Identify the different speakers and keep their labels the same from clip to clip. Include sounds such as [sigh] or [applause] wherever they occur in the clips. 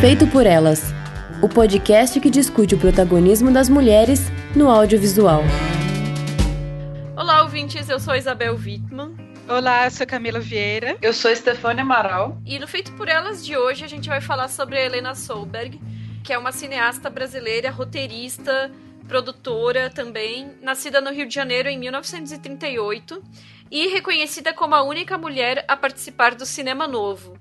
Speaker 1: Feito por Elas, o podcast que discute o protagonismo das mulheres no audiovisual.
Speaker 2: Olá, ouvintes, eu sou Isabel Wittmann.
Speaker 3: Olá, eu sou Camila Vieira.
Speaker 4: Eu sou Stefania Amaral.
Speaker 2: E no Feito por Elas de hoje a gente vai falar sobre a Helena Solberg, que é uma cineasta brasileira, roteirista, produtora também, nascida no Rio de Janeiro em 1938 e reconhecida como a única mulher a participar do Cinema Novo.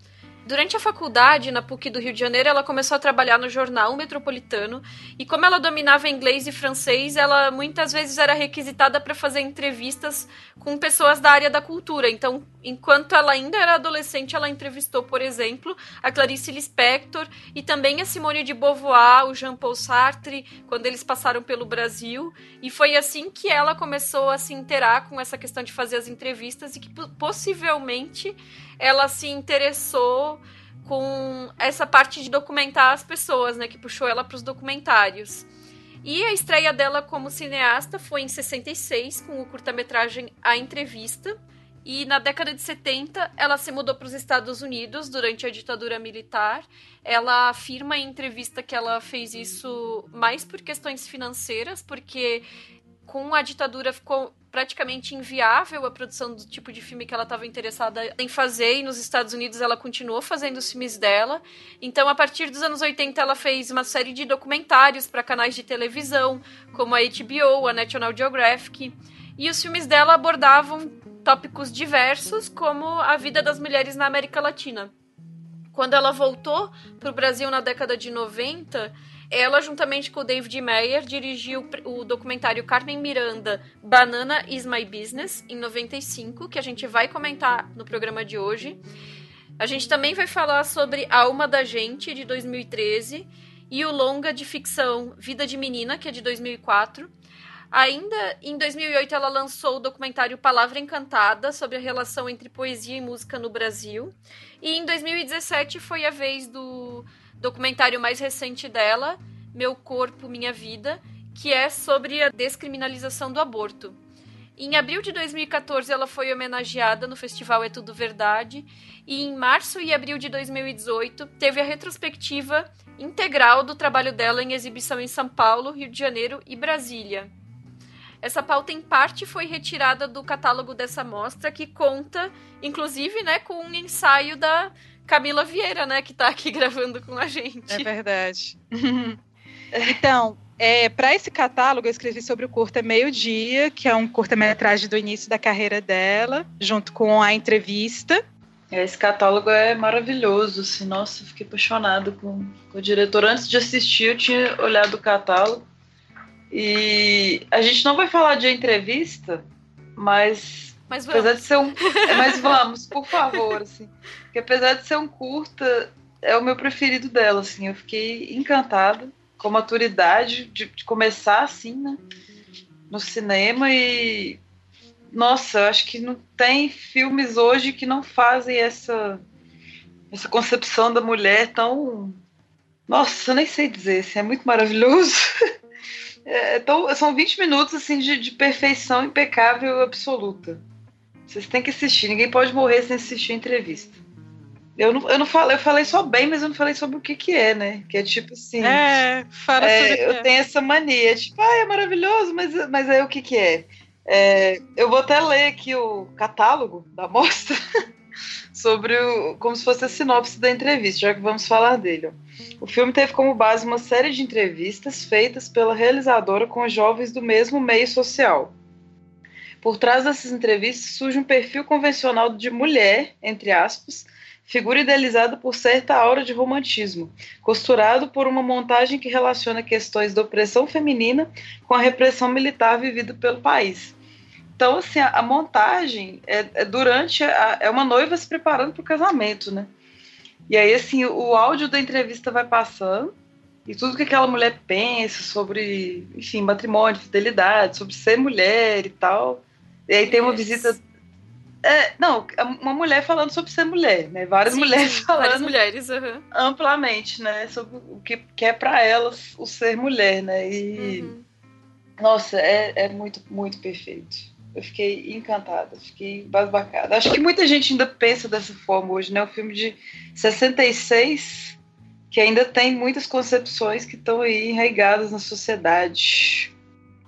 Speaker 2: Durante a faculdade, na PUC do Rio de Janeiro, ela começou a trabalhar no jornal metropolitano e, como ela dominava inglês e francês, ela muitas vezes era requisitada para fazer entrevistas com pessoas da área da cultura. Então, enquanto ela ainda era adolescente, ela entrevistou, por exemplo, a Clarice Lispector e também a Simone de Beauvoir, o Jean-Paul Sartre, quando eles passaram pelo Brasil. E foi assim que ela começou a se interar com essa questão de fazer as entrevistas e que possivelmente ela se interessou com essa parte de documentar as pessoas, né, que puxou ela para os documentários. E a estreia dela como cineasta foi em 66, com o curta-metragem A Entrevista. E na década de 70, ela se mudou para os Estados Unidos durante a ditadura militar. Ela afirma em entrevista que ela fez isso mais por questões financeiras, porque com a ditadura ficou praticamente inviável a produção do tipo de filme que ela estava interessada em fazer e nos Estados Unidos ela continuou fazendo os filmes dela. Então, a partir dos anos 80, ela fez uma série de documentários para canais de televisão, como a HBO, a National Geographic, e os filmes dela abordavam tópicos diversos, como a vida das mulheres na América Latina. Quando ela voltou para o Brasil na década de 90, ela, juntamente com o David Meyer, dirigiu o documentário Carmen Miranda, Banana is My Business, em 95, que a gente vai comentar no programa de hoje. A gente também vai falar sobre A Alma da Gente, de 2013, e o longa de ficção Vida de Menina, que é de 2004. Ainda em 2008, ela lançou o documentário Palavra Encantada, sobre a relação entre poesia e música no Brasil. E em 2017 foi a vez do documentário mais recente dela, Meu Corpo, Minha Vida, que é sobre a descriminalização do aborto. Em abril de 2014, ela foi homenageada no Festival É Tudo Verdade, e em março e abril de 2018 teve a retrospectiva integral do trabalho dela em exibição em São Paulo, Rio de Janeiro e Brasília. Essa pauta, em parte, foi retirada do catálogo dessa mostra, que conta, inclusive, né, com um ensaio da Camila Vieira, né, que está aqui [laughs] gravando com a gente.
Speaker 3: É verdade. então, é, para esse catálogo, eu escrevi sobre o curta Meio Dia, que é um curta-metragem do início da carreira dela, junto com a entrevista.
Speaker 4: Esse catálogo é maravilhoso, assim, nossa, fiquei apaixonado com, com o diretor. Antes de assistir, eu tinha olhado o catálogo. E a gente não vai falar de entrevista, mas
Speaker 2: mas vamos.
Speaker 4: Apesar de ser um. Mas vamos, por favor, assim. Porque apesar de ser um curta, é o meu preferido dela, assim. Eu fiquei encantada com a maturidade de, de começar assim, né? No cinema e. Nossa, acho que não tem filmes hoje que não fazem essa, essa concepção da mulher tão. Nossa, eu nem sei dizer, assim, é muito maravilhoso. [laughs] É, então, são 20 minutos assim, de, de perfeição impecável absoluta. Vocês têm que assistir. Ninguém pode morrer sem assistir a entrevista. Eu não, eu não falei, eu falei só bem, mas eu não falei sobre o que que é, né? Que é tipo assim.
Speaker 3: É, fala é, sobre
Speaker 4: Eu tenho essa mania, tipo, ah, é maravilhoso, mas, mas aí o que que é? é? Eu vou até ler aqui o catálogo da mostra [laughs] sobre o, como se fosse a sinopse da entrevista, já que vamos falar dele. O filme teve como base uma série de entrevistas feitas pela realizadora com jovens do mesmo meio social. Por trás dessas entrevistas surge um perfil convencional de mulher, entre aspas, figura idealizada por certa aura de romantismo, costurado por uma montagem que relaciona questões da opressão feminina com a repressão militar vivida pelo país. Então, assim, a, a montagem é, é durante a, é uma noiva se preparando para o casamento, né? E aí, assim, o áudio da entrevista vai passando e tudo que aquela mulher pensa sobre, enfim, matrimônio, fidelidade, sobre ser mulher e tal, e aí tem uma visita. É, não, uma mulher falando sobre ser mulher, né? Várias sim, mulheres sim, falando.
Speaker 2: Várias mulheres, uhum.
Speaker 4: amplamente, né? Sobre o que, que é para elas o ser mulher, né? E. Uhum. Nossa, é, é muito, muito perfeito. Eu fiquei encantada, fiquei basbacada. Acho que muita gente ainda pensa dessa forma hoje, né? O filme de 66 que ainda tem muitas concepções que estão aí enraigadas na sociedade.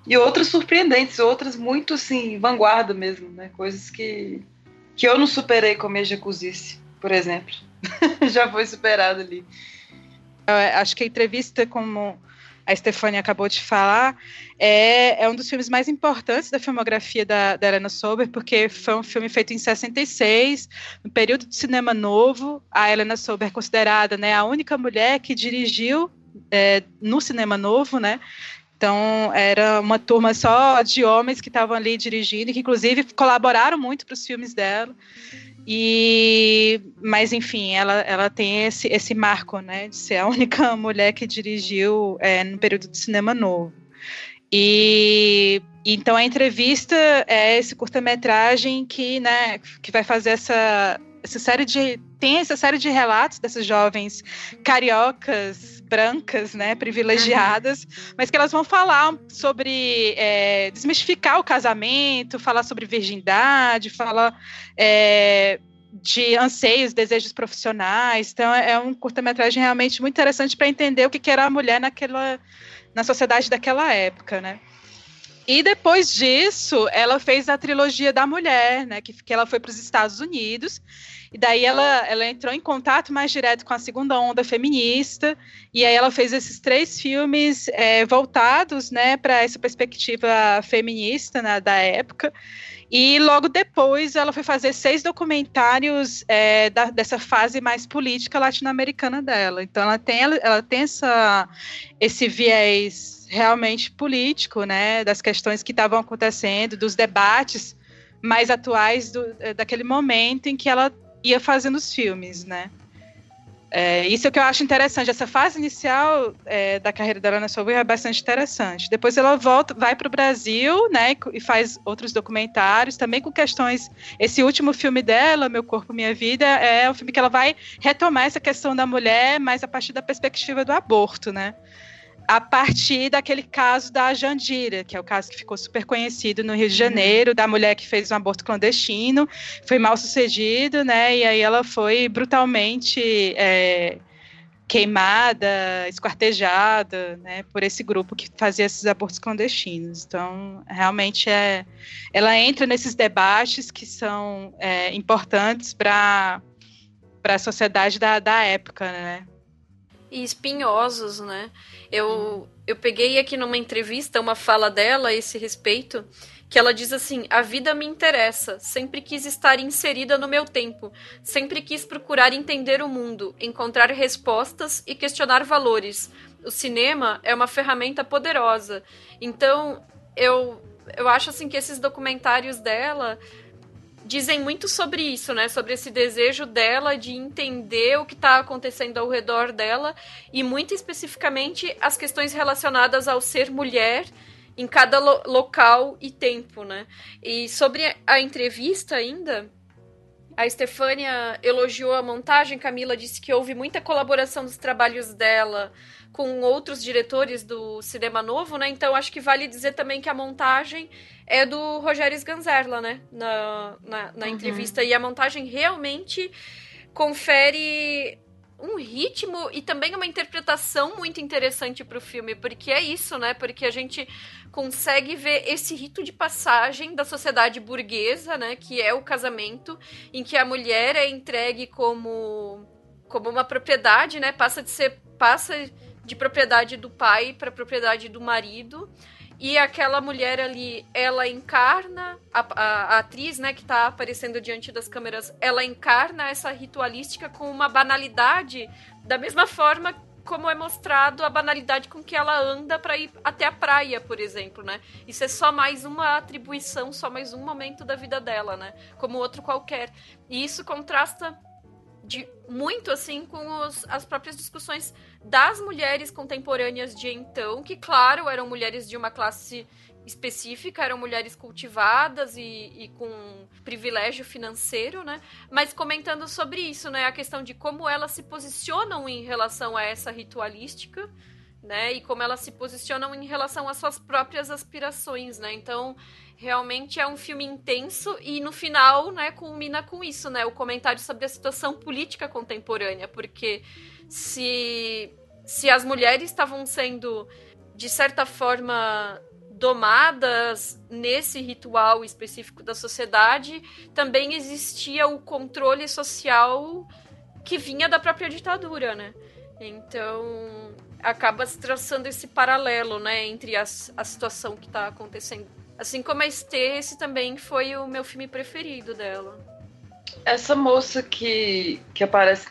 Speaker 4: E outras surpreendentes, outras muito assim, vanguarda mesmo, né? Coisas que, que eu não superei com a minha jacuzice, por exemplo. [laughs] Já foi superado ali.
Speaker 3: Eu acho que a entrevista, como a Stefania acabou de falar, é, é um dos filmes mais importantes da filmografia da, da Helena Sober, porque foi um filme feito em 66, no período do cinema novo. A Helena Sober é considerada né, a única mulher que dirigiu é, no cinema novo, né? Então, era uma turma só de homens que estavam ali dirigindo, que inclusive colaboraram muito para os filmes dela. E, mas enfim, ela, ela tem esse, esse marco, né, de ser a [laughs] única mulher que dirigiu é, no período do cinema novo. E então a entrevista é esse curta-metragem que, né, que vai fazer essa, essa série de tem essa série de relatos dessas jovens cariocas, brancas, né, privilegiadas, uhum. mas que elas vão falar sobre é, desmistificar o casamento, falar sobre virgindade, falar é, de anseios, desejos profissionais. Então é um curta-metragem realmente muito interessante para entender o que, que era a mulher naquela na sociedade daquela época, né? E depois disso, ela fez a trilogia da mulher, né? Que, que ela foi para os Estados Unidos e daí ela, ela entrou em contato mais direto com a segunda onda feminista, e aí ela fez esses três filmes é, voltados né, para essa perspectiva feminista né, da época. E logo depois ela foi fazer seis documentários é, da, dessa fase mais política latino-americana dela. Então ela tem, ela, ela tem essa, esse viés realmente político, né, das questões que estavam acontecendo, dos debates mais atuais do, daquele momento em que ela ia fazendo os filmes, né? É, isso é o que eu acho interessante. Essa fase inicial é, da carreira dela na Soul é bastante interessante. Depois ela volta, vai para o Brasil, né, e faz outros documentários, também com questões. Esse último filme dela, Meu Corpo, Minha Vida, é um filme que ela vai retomar essa questão da mulher, mas a partir da perspectiva do aborto, né? A partir daquele caso da Jandira, que é o caso que ficou super conhecido no Rio de Janeiro, da mulher que fez um aborto clandestino, foi mal sucedido, né? E aí ela foi brutalmente é, queimada, esquartejada, né? Por esse grupo que fazia esses abortos clandestinos. Então, realmente é, ela entra nesses debates que são é, importantes para para a sociedade da, da época, né?
Speaker 2: E espinhosos, né? Eu, eu peguei aqui numa entrevista uma fala dela a esse respeito, que ela diz assim: A vida me interessa, sempre quis estar inserida no meu tempo, sempre quis procurar entender o mundo, encontrar respostas e questionar valores. O cinema é uma ferramenta poderosa. Então, eu, eu acho assim que esses documentários dela dizem muito sobre isso, né? Sobre esse desejo dela de entender o que está acontecendo ao redor dela e muito especificamente as questões relacionadas ao ser mulher em cada lo local e tempo, né? E sobre a entrevista ainda, a Estefânia elogiou a montagem, Camila disse que houve muita colaboração dos trabalhos dela com outros diretores do cinema novo, né? Então acho que vale dizer também que a montagem é do Rogério Sganzerla, né? Na, na, na uhum. entrevista. E a montagem realmente confere um ritmo e também uma interpretação muito interessante para o filme, porque é isso, né? Porque a gente consegue ver esse rito de passagem da sociedade burguesa, né? Que é o casamento, em que a mulher é entregue como como uma propriedade, né? Passa de ser passa de propriedade do pai para propriedade do marido e aquela mulher ali, ela encarna, a, a, a atriz, né, que tá aparecendo diante das câmeras, ela encarna essa ritualística com uma banalidade, da mesma forma como é mostrado a banalidade com que ela anda para ir até a praia, por exemplo, né? Isso é só mais uma atribuição, só mais um momento da vida dela, né? Como outro qualquer. E isso contrasta de muito assim com os, as próprias discussões das mulheres contemporâneas de então, que claro, eram mulheres de uma classe específica, eram mulheres cultivadas e, e, com privilégio financeiro, né? Mas comentando sobre isso, né? A questão de como elas se posicionam em relação a essa ritualística né? E como elas se posicionam em relação às suas próprias aspirações, né? Então, realmente é um filme intenso e no final, né, culmina com isso, né? O comentário sobre a situação política contemporânea, porque se se as mulheres estavam sendo de certa forma domadas nesse ritual específico da sociedade, também existia o controle social que vinha da própria ditadura, né? Então, acaba se traçando esse paralelo, né, entre as, a situação que está acontecendo. Assim como a Esther, esse também foi o meu filme preferido dela.
Speaker 4: Essa moça que, que aparece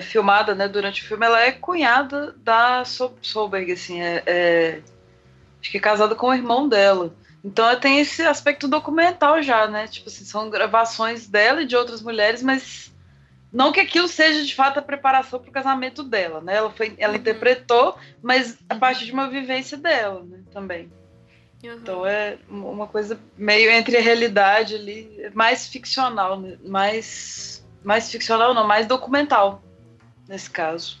Speaker 4: filmada, né, durante o filme, ela é cunhada da Solberg, assim, é, é, acho que é casada com o irmão dela. Então ela tem esse aspecto documental já, né? Tipo assim, são gravações dela e de outras mulheres, mas não que aquilo seja de fato a preparação para o casamento dela, né? Ela, foi, ela uhum. interpretou, mas a partir de uma vivência dela, né? Também. Uhum. Então é uma coisa meio entre a realidade ali, mais ficcional, né? mais, mais ficcional não, mais documental nesse caso.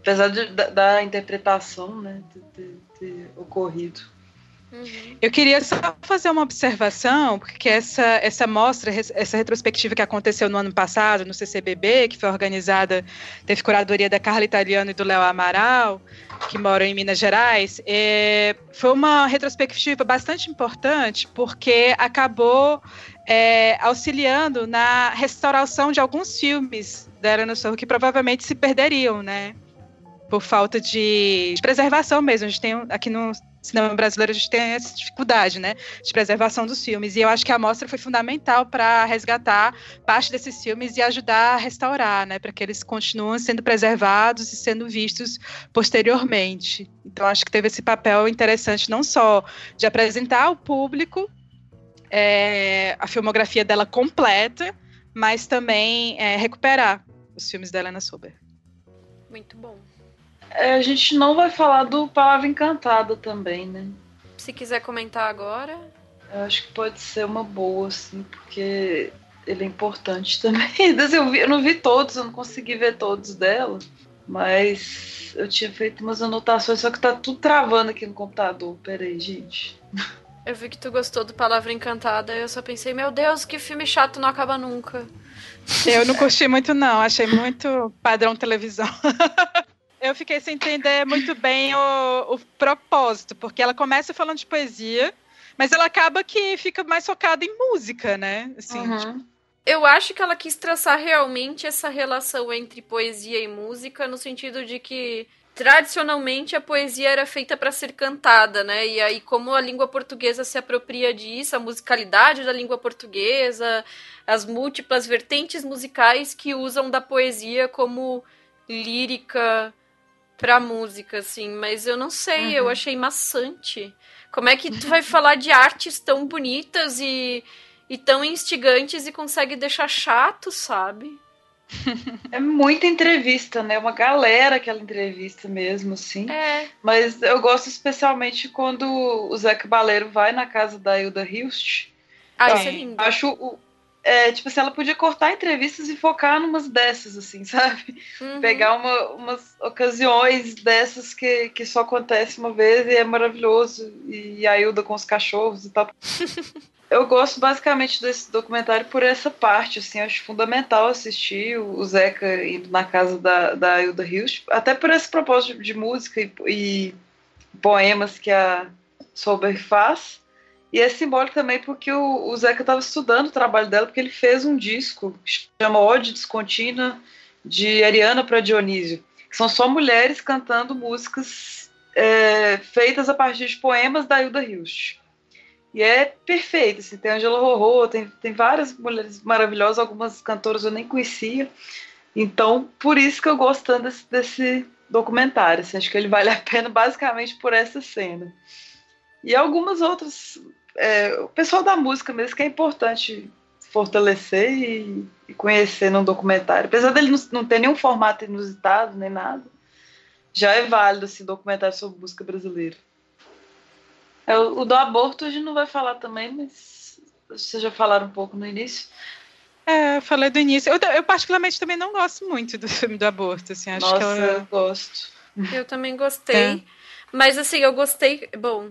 Speaker 4: Apesar de, da, da interpretação né, ter, ter ocorrido.
Speaker 3: Uhum. Eu queria só fazer uma observação, porque essa, essa mostra, essa retrospectiva que aconteceu no ano passado, no CCBB, que foi organizada, teve curadoria da Carla Italiano e do Léo Amaral, que moram em Minas Gerais, é, foi uma retrospectiva bastante importante, porque acabou é, auxiliando na restauração de alguns filmes da Era Sorro que provavelmente se perderiam, né? Por falta de, de preservação mesmo. A gente tem aqui no cinema brasileiro a gente tem essa dificuldade, né, de preservação dos filmes. E eu acho que a mostra foi fundamental para resgatar parte desses filmes e ajudar a restaurar, né, para que eles continuem sendo preservados e sendo vistos posteriormente. Então acho que teve esse papel interessante não só de apresentar ao público é, a filmografia dela completa, mas também é, recuperar os filmes da Helena Sober.
Speaker 2: Muito bom.
Speaker 4: É, a gente não vai falar do Palavra Encantada também, né?
Speaker 2: Se quiser comentar agora.
Speaker 4: Eu acho que pode ser uma boa, assim, porque ele é importante [laughs] também. Eu, vi, eu não vi todos, eu não consegui ver todos dela, mas eu tinha feito umas anotações, só que tá tudo travando aqui no computador. Peraí, gente.
Speaker 2: Eu vi que tu gostou do Palavra Encantada, eu só pensei, meu Deus, que filme chato, não acaba nunca.
Speaker 3: Eu não curti muito, não, achei muito padrão televisão. [laughs] eu fiquei sem entender muito bem o, o propósito, porque ela começa falando de poesia, mas ela acaba que fica mais focada em música, né? Assim, uhum. tipo...
Speaker 2: Eu acho que ela quis traçar realmente essa relação entre poesia e música, no sentido de que tradicionalmente a poesia era feita para ser cantada, né? E aí como a língua portuguesa se apropria disso, a musicalidade da língua portuguesa, as múltiplas vertentes musicais que usam da poesia como lírica pra música, assim, mas eu não sei, uhum. eu achei maçante. Como é que tu vai falar de artes tão bonitas e, e tão instigantes e consegue deixar chato, sabe?
Speaker 4: É muita entrevista, né? Uma galera aquela entrevista mesmo, assim.
Speaker 2: É.
Speaker 4: Mas eu gosto especialmente quando o Zé Cabaleiro vai na casa da Hilda Hilst.
Speaker 2: Ah, isso é lindo.
Speaker 4: Acho o, é, tipo assim, ela podia cortar entrevistas e focar numas dessas, assim, [laughs] sabe? Uhum. Pegar uma, umas ocasiões dessas que, que só acontece uma vez e é maravilhoso. E a Hilda com os cachorros e tal. [laughs] Eu gosto basicamente desse documentário por essa parte, assim, acho fundamental assistir o Zeca indo na casa da, da Hilda Hilst, até por esse propósito de música e, e poemas que a Solberg faz. E é simbólico também porque o, o Zeca estava estudando o trabalho dela, porque ele fez um disco que chama Ode Descontínua, de Ariana para Dionísio, que são só mulheres cantando músicas é, feitas a partir de poemas da Hilda Hilst. E é perfeito, assim, tem Angela Rorô, tem, tem várias mulheres maravilhosas, algumas cantoras eu nem conhecia. Então, por isso que eu gosto tanto desse, desse documentário. Assim, acho que ele vale a pena basicamente por essa cena. E algumas outras é, o pessoal da música mesmo que é importante fortalecer e, e conhecer num documentário. Apesar dele não, não, ter nenhum formato inusitado nem nada, já é válido esse assim, documentário sobre música brasileira. É, o, o, do aborto a gente não vai falar também, mas vocês já falaram um pouco no início.
Speaker 3: É, eu falei do início. Eu, eu particularmente também não gosto muito do filme do aborto. Assim, acho
Speaker 4: Nossa,
Speaker 3: que ela...
Speaker 4: eu gosto.
Speaker 2: Eu também gostei. É. Mas assim, eu gostei. Bom.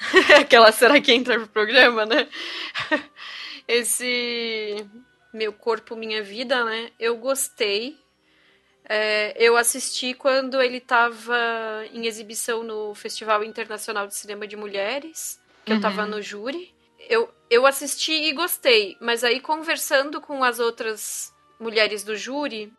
Speaker 2: [laughs] Aquela será que entra pro programa, né? Esse Meu Corpo Minha Vida, né? Eu gostei. É, eu assisti quando ele estava em exibição no Festival Internacional de Cinema de Mulheres, que uhum. eu estava no júri. Eu, eu assisti e gostei, mas aí conversando com as outras mulheres do júri,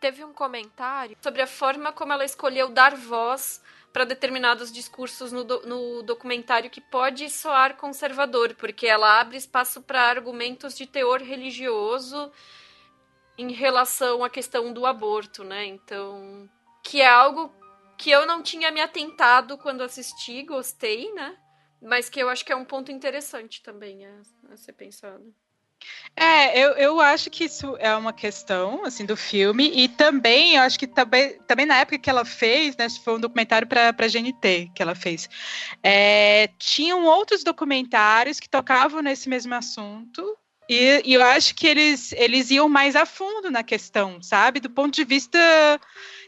Speaker 2: teve um comentário sobre a forma como ela escolheu dar voz para determinados discursos no, do, no documentário que pode soar conservador, porque ela abre espaço para argumentos de teor religioso em relação à questão do aborto, né? Então, que é algo que eu não tinha me atentado quando assisti, gostei, né? Mas que eu acho que é um ponto interessante também a, a ser pensado.
Speaker 3: É, eu, eu acho que isso é uma questão, assim, do filme, e também, eu acho que também, também na época que ela fez, né, foi um documentário para a GNT que ela fez, é, tinham outros documentários que tocavam nesse mesmo assunto, e, e, eu acho que eles, eles iam mais a fundo na questão, sabe? Do ponto de vista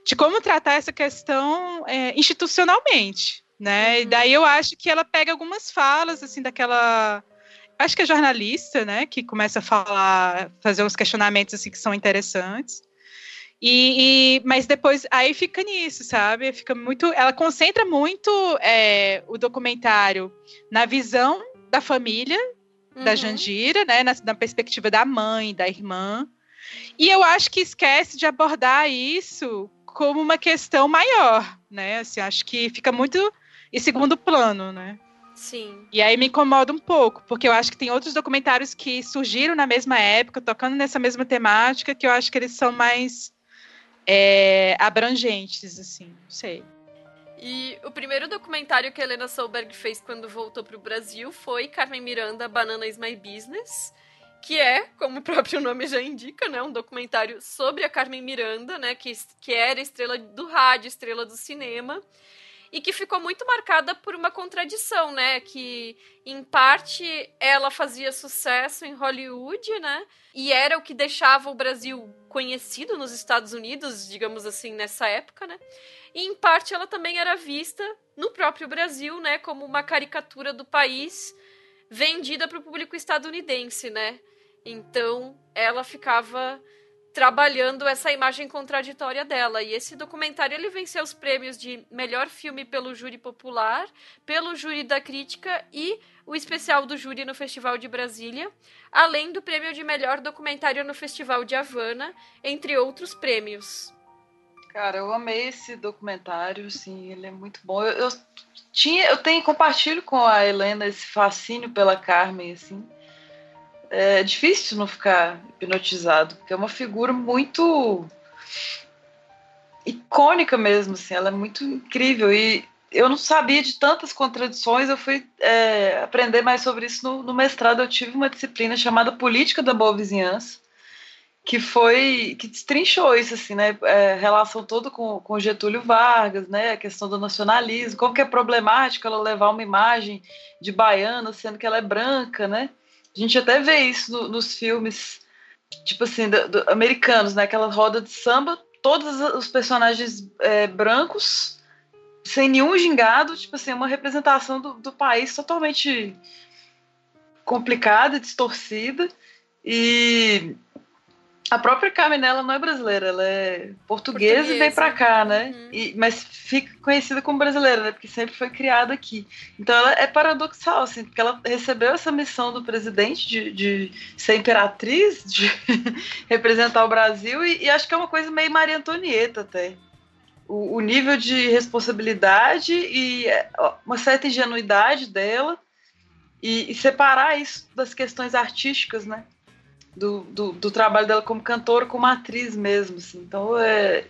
Speaker 3: de como tratar essa questão é, institucionalmente, né? Uhum. E daí eu acho que ela pega algumas falas, assim, daquela... Acho que é jornalista, né? Que começa a falar, fazer uns questionamentos, assim, que são interessantes. E, e, mas depois aí fica nisso, sabe? Fica muito. Ela concentra muito é, o documentário na visão da família uhum. da Jandira, né? Na, na perspectiva da mãe, da irmã. E eu acho que esquece de abordar isso como uma questão maior, né? Assim, acho que fica muito em segundo plano, né?
Speaker 2: Sim.
Speaker 3: E aí me incomoda um pouco, porque eu acho que tem outros documentários que surgiram na mesma época, tocando nessa mesma temática, que eu acho que eles são mais é, abrangentes, assim, não sei.
Speaker 2: E o primeiro documentário que a Helena Solberg fez quando voltou para o Brasil foi Carmen Miranda, Banana is My Business, que é, como o próprio nome já indica, né, um documentário sobre a Carmen Miranda, né, que, que era estrela do rádio, estrela do cinema, e que ficou muito marcada por uma contradição, né, que em parte ela fazia sucesso em Hollywood, né, e era o que deixava o Brasil conhecido nos Estados Unidos, digamos assim, nessa época, né, e em parte ela também era vista no próprio Brasil, né, como uma caricatura do país vendida para o público estadunidense, né? Então ela ficava trabalhando essa imagem contraditória dela. E esse documentário ele venceu os prêmios de melhor filme pelo júri popular, pelo júri da crítica e o especial do júri no Festival de Brasília, além do prêmio de melhor documentário no Festival de Havana, entre outros prêmios.
Speaker 4: Cara, eu amei esse documentário, sim, ele é muito bom. Eu, eu, tinha, eu tenho compartilho com a Helena esse fascínio pela Carmen, assim. É difícil não ficar hipnotizado, porque é uma figura muito icônica mesmo, assim, ela é muito incrível e eu não sabia de tantas contradições, eu fui é, aprender mais sobre isso no, no mestrado. Eu tive uma disciplina chamada Política da Boa Vizinhança, que foi que destrinchou isso assim, né? É, relação toda com, com Getúlio Vargas, né? A questão do nacionalismo, como que é problemático ela levar uma imagem de baiana, sendo que ela é branca, né? A gente até vê isso no, nos filmes, tipo assim, do, do, americanos, né? Aquela roda de samba, todos os personagens é, brancos, sem nenhum gingado, tipo assim, uma representação do, do país totalmente complicada, distorcida e a própria Carmen, ela não é brasileira, ela é portuguesa, portuguesa. e veio para cá, né? Uhum. E, mas fica conhecida como brasileira, né? Porque sempre foi criada aqui. Então ela é paradoxal, assim, porque ela recebeu essa missão do presidente de, de ser imperatriz, de [laughs] representar o Brasil, e, e, acho que é uma coisa meio Maria Antonieta até. O, o nível de responsabilidade e é, uma certa ingenuidade dela, e, e separar isso das questões artísticas, né? Do, do, do, trabalho dela como cantora, como atriz mesmo, assim. Então, é...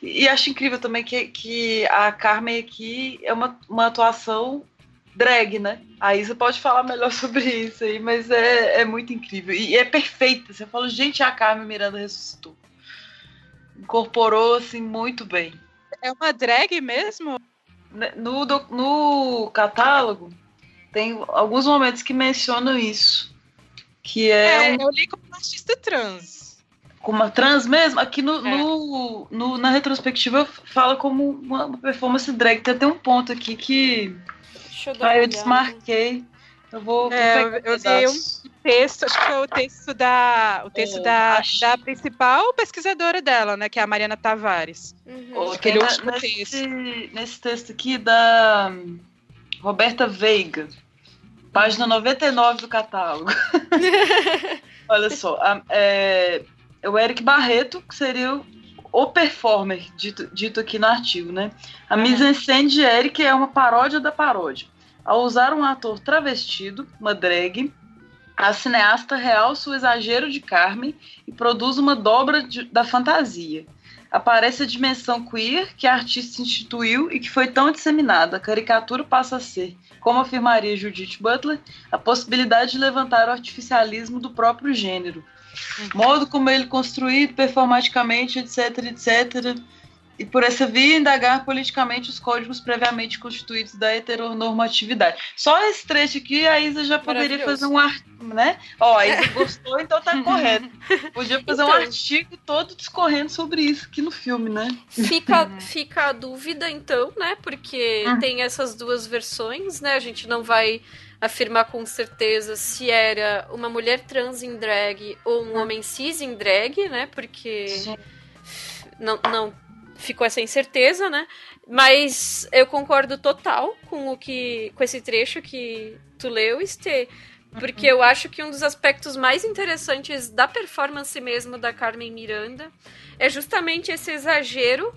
Speaker 4: E acho incrível também que, que a Carmen aqui é uma, uma atuação drag, né? Aí você pode falar melhor [laughs] sobre isso aí, mas é, é muito incrível. E é perfeita. Você fala, gente, a Carmen Miranda ressuscitou. Incorporou, assim, muito bem.
Speaker 3: É uma drag mesmo?
Speaker 4: Né, no, no catálogo, tem alguns momentos que mencionam isso. Que é,
Speaker 3: é um... eu li como artista trans.
Speaker 4: como uma trans mesmo, aqui no, é. no, no, na retrospectiva fala como uma performance drag. Tem até um ponto aqui que. Deixa eu dar ah, eu desmarquei. Eu vou.
Speaker 3: É, eu, eu vi um texto, acho que foi o texto da. O texto é, da, acho... da principal pesquisadora dela, né? Que é a Mariana Tavares.
Speaker 4: Uhum. Aquele último nesse, texto. Nesse texto aqui da Roberta Veiga. Página 99 do catálogo. [laughs] Olha só. A, é, é o Eric Barreto, que seria o, o performer, dito, dito aqui no artigo, né? A uhum. mise-en-scène de Eric é uma paródia da paródia. Ao usar um ator travestido, uma drag, a cineasta realça o exagero de Carmen e produz uma dobra de, da fantasia. Aparece a dimensão queer que a artista instituiu e que foi tão disseminada. A caricatura passa a ser, como afirmaria Judith Butler, a possibilidade de levantar o artificialismo do próprio gênero. Modo como ele construído performaticamente, etc, etc e por essa via indagar politicamente os códigos previamente constituídos da heteronormatividade. Só esse trecho aqui a Isa já poderia fazer um artigo, né? Ó, a Isa gostou, então tá correto. [laughs] Podia fazer então, um artigo todo discorrendo sobre isso aqui no filme, né?
Speaker 2: Fica, [laughs] fica a dúvida, então, né? Porque hum. tem essas duas versões, né? A gente não vai afirmar com certeza se era uma mulher trans em drag ou um hum. homem cis em drag, né? Porque Sim. não, não ficou essa incerteza, né? Mas eu concordo total com o que com esse trecho que tu leu, Estê, porque eu acho que um dos aspectos mais interessantes da performance mesmo da Carmen Miranda é justamente esse exagero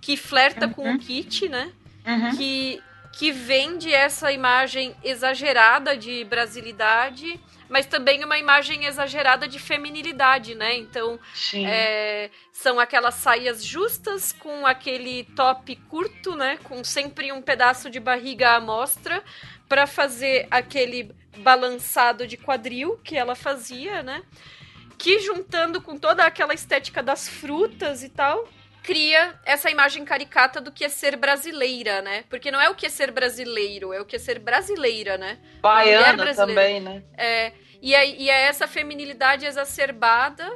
Speaker 2: que flerta uhum. com o uhum. kit, né? Uhum. Que que vende essa imagem exagerada de brasilidade mas também uma imagem exagerada de feminilidade, né? Então, é, são aquelas saias justas com aquele top curto, né? Com sempre um pedaço de barriga à mostra para fazer aquele balançado de quadril que ela fazia, né? Que juntando com toda aquela estética das frutas e tal, cria essa imagem caricata do que é ser brasileira, né? Porque não é o que é ser brasileiro, é o que é ser brasileira, né?
Speaker 4: Baiana também, né?
Speaker 2: É, e, é, e é essa feminilidade exacerbada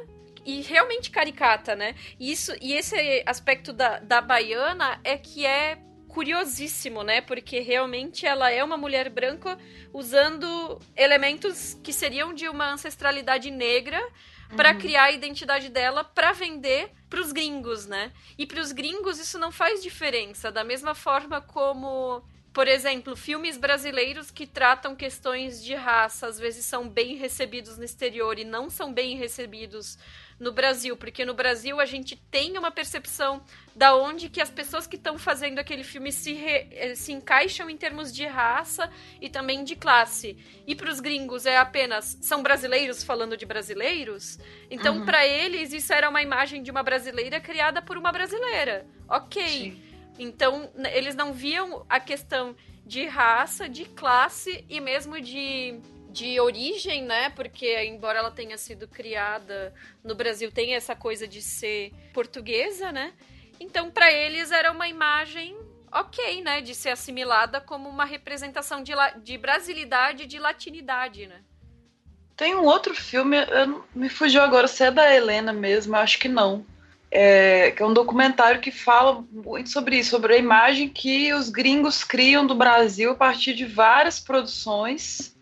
Speaker 2: e realmente caricata, né? E, isso, e esse aspecto da, da baiana é que é curiosíssimo, né? Porque realmente ela é uma mulher branca usando elementos que seriam de uma ancestralidade negra para uhum. criar a identidade dela para vender para os gringos, né? E para os gringos isso não faz diferença, da mesma forma como por exemplo, filmes brasileiros que tratam questões de raça às vezes são bem recebidos no exterior e não são bem recebidos no Brasil, porque no Brasil a gente tem uma percepção da onde que as pessoas que estão fazendo aquele filme se, re, eh, se encaixam em termos de raça e também de classe. E para os gringos é apenas são brasileiros falando de brasileiros. Então, uhum. para eles isso era uma imagem de uma brasileira criada por uma brasileira. OK. Sim. Então, eles não viam a questão de raça, de classe e mesmo de de origem, né? Porque embora ela tenha sido criada no Brasil, tem essa coisa de ser portuguesa, né? Então, para eles era uma imagem ok, né? De ser assimilada como uma representação de, de brasilidade e de latinidade, né?
Speaker 4: Tem um outro filme, me fugiu agora se é da Helena mesmo, eu acho que não. É, que é um documentário que fala muito sobre isso, sobre a imagem que os gringos criam do Brasil a partir de várias produções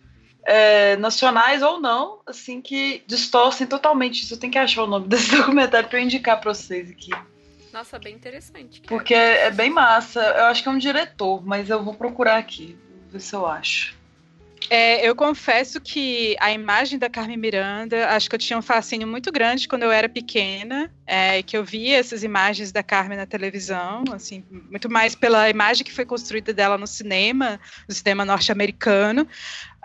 Speaker 4: é, nacionais ou não, assim, que distorcem totalmente isso. Eu tenho que achar o nome [laughs] desse documentário para eu indicar para vocês aqui.
Speaker 2: Nossa, bem interessante. Cara.
Speaker 4: Porque é, é, bem massa. Eu acho que é um diretor, mas eu vou procurar aqui, ver se eu acho.
Speaker 3: É, eu confesso que a imagem da Carmen Miranda, acho que eu tinha um fascínio muito grande quando eu era pequena, é, que eu via essas imagens da Carmen na televisão, assim, muito mais pela imagem que foi construída dela no cinema, no cinema norte-americano.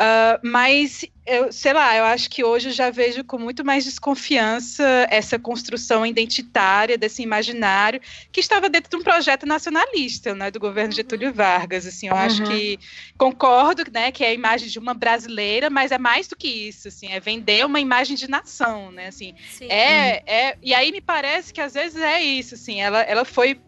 Speaker 3: Uh, mas, eu, sei lá, eu acho que hoje eu já vejo com muito mais desconfiança essa construção identitária desse imaginário que estava dentro de um projeto nacionalista, né, do governo uhum. Getúlio Vargas. Assim, eu uhum. acho que concordo, né, que é a imagem de uma brasileira, mas é mais do que isso, assim, é vender uma imagem de nação, né, assim. Sim. É, é, e aí me parece que às vezes é isso, assim, ela, ela foi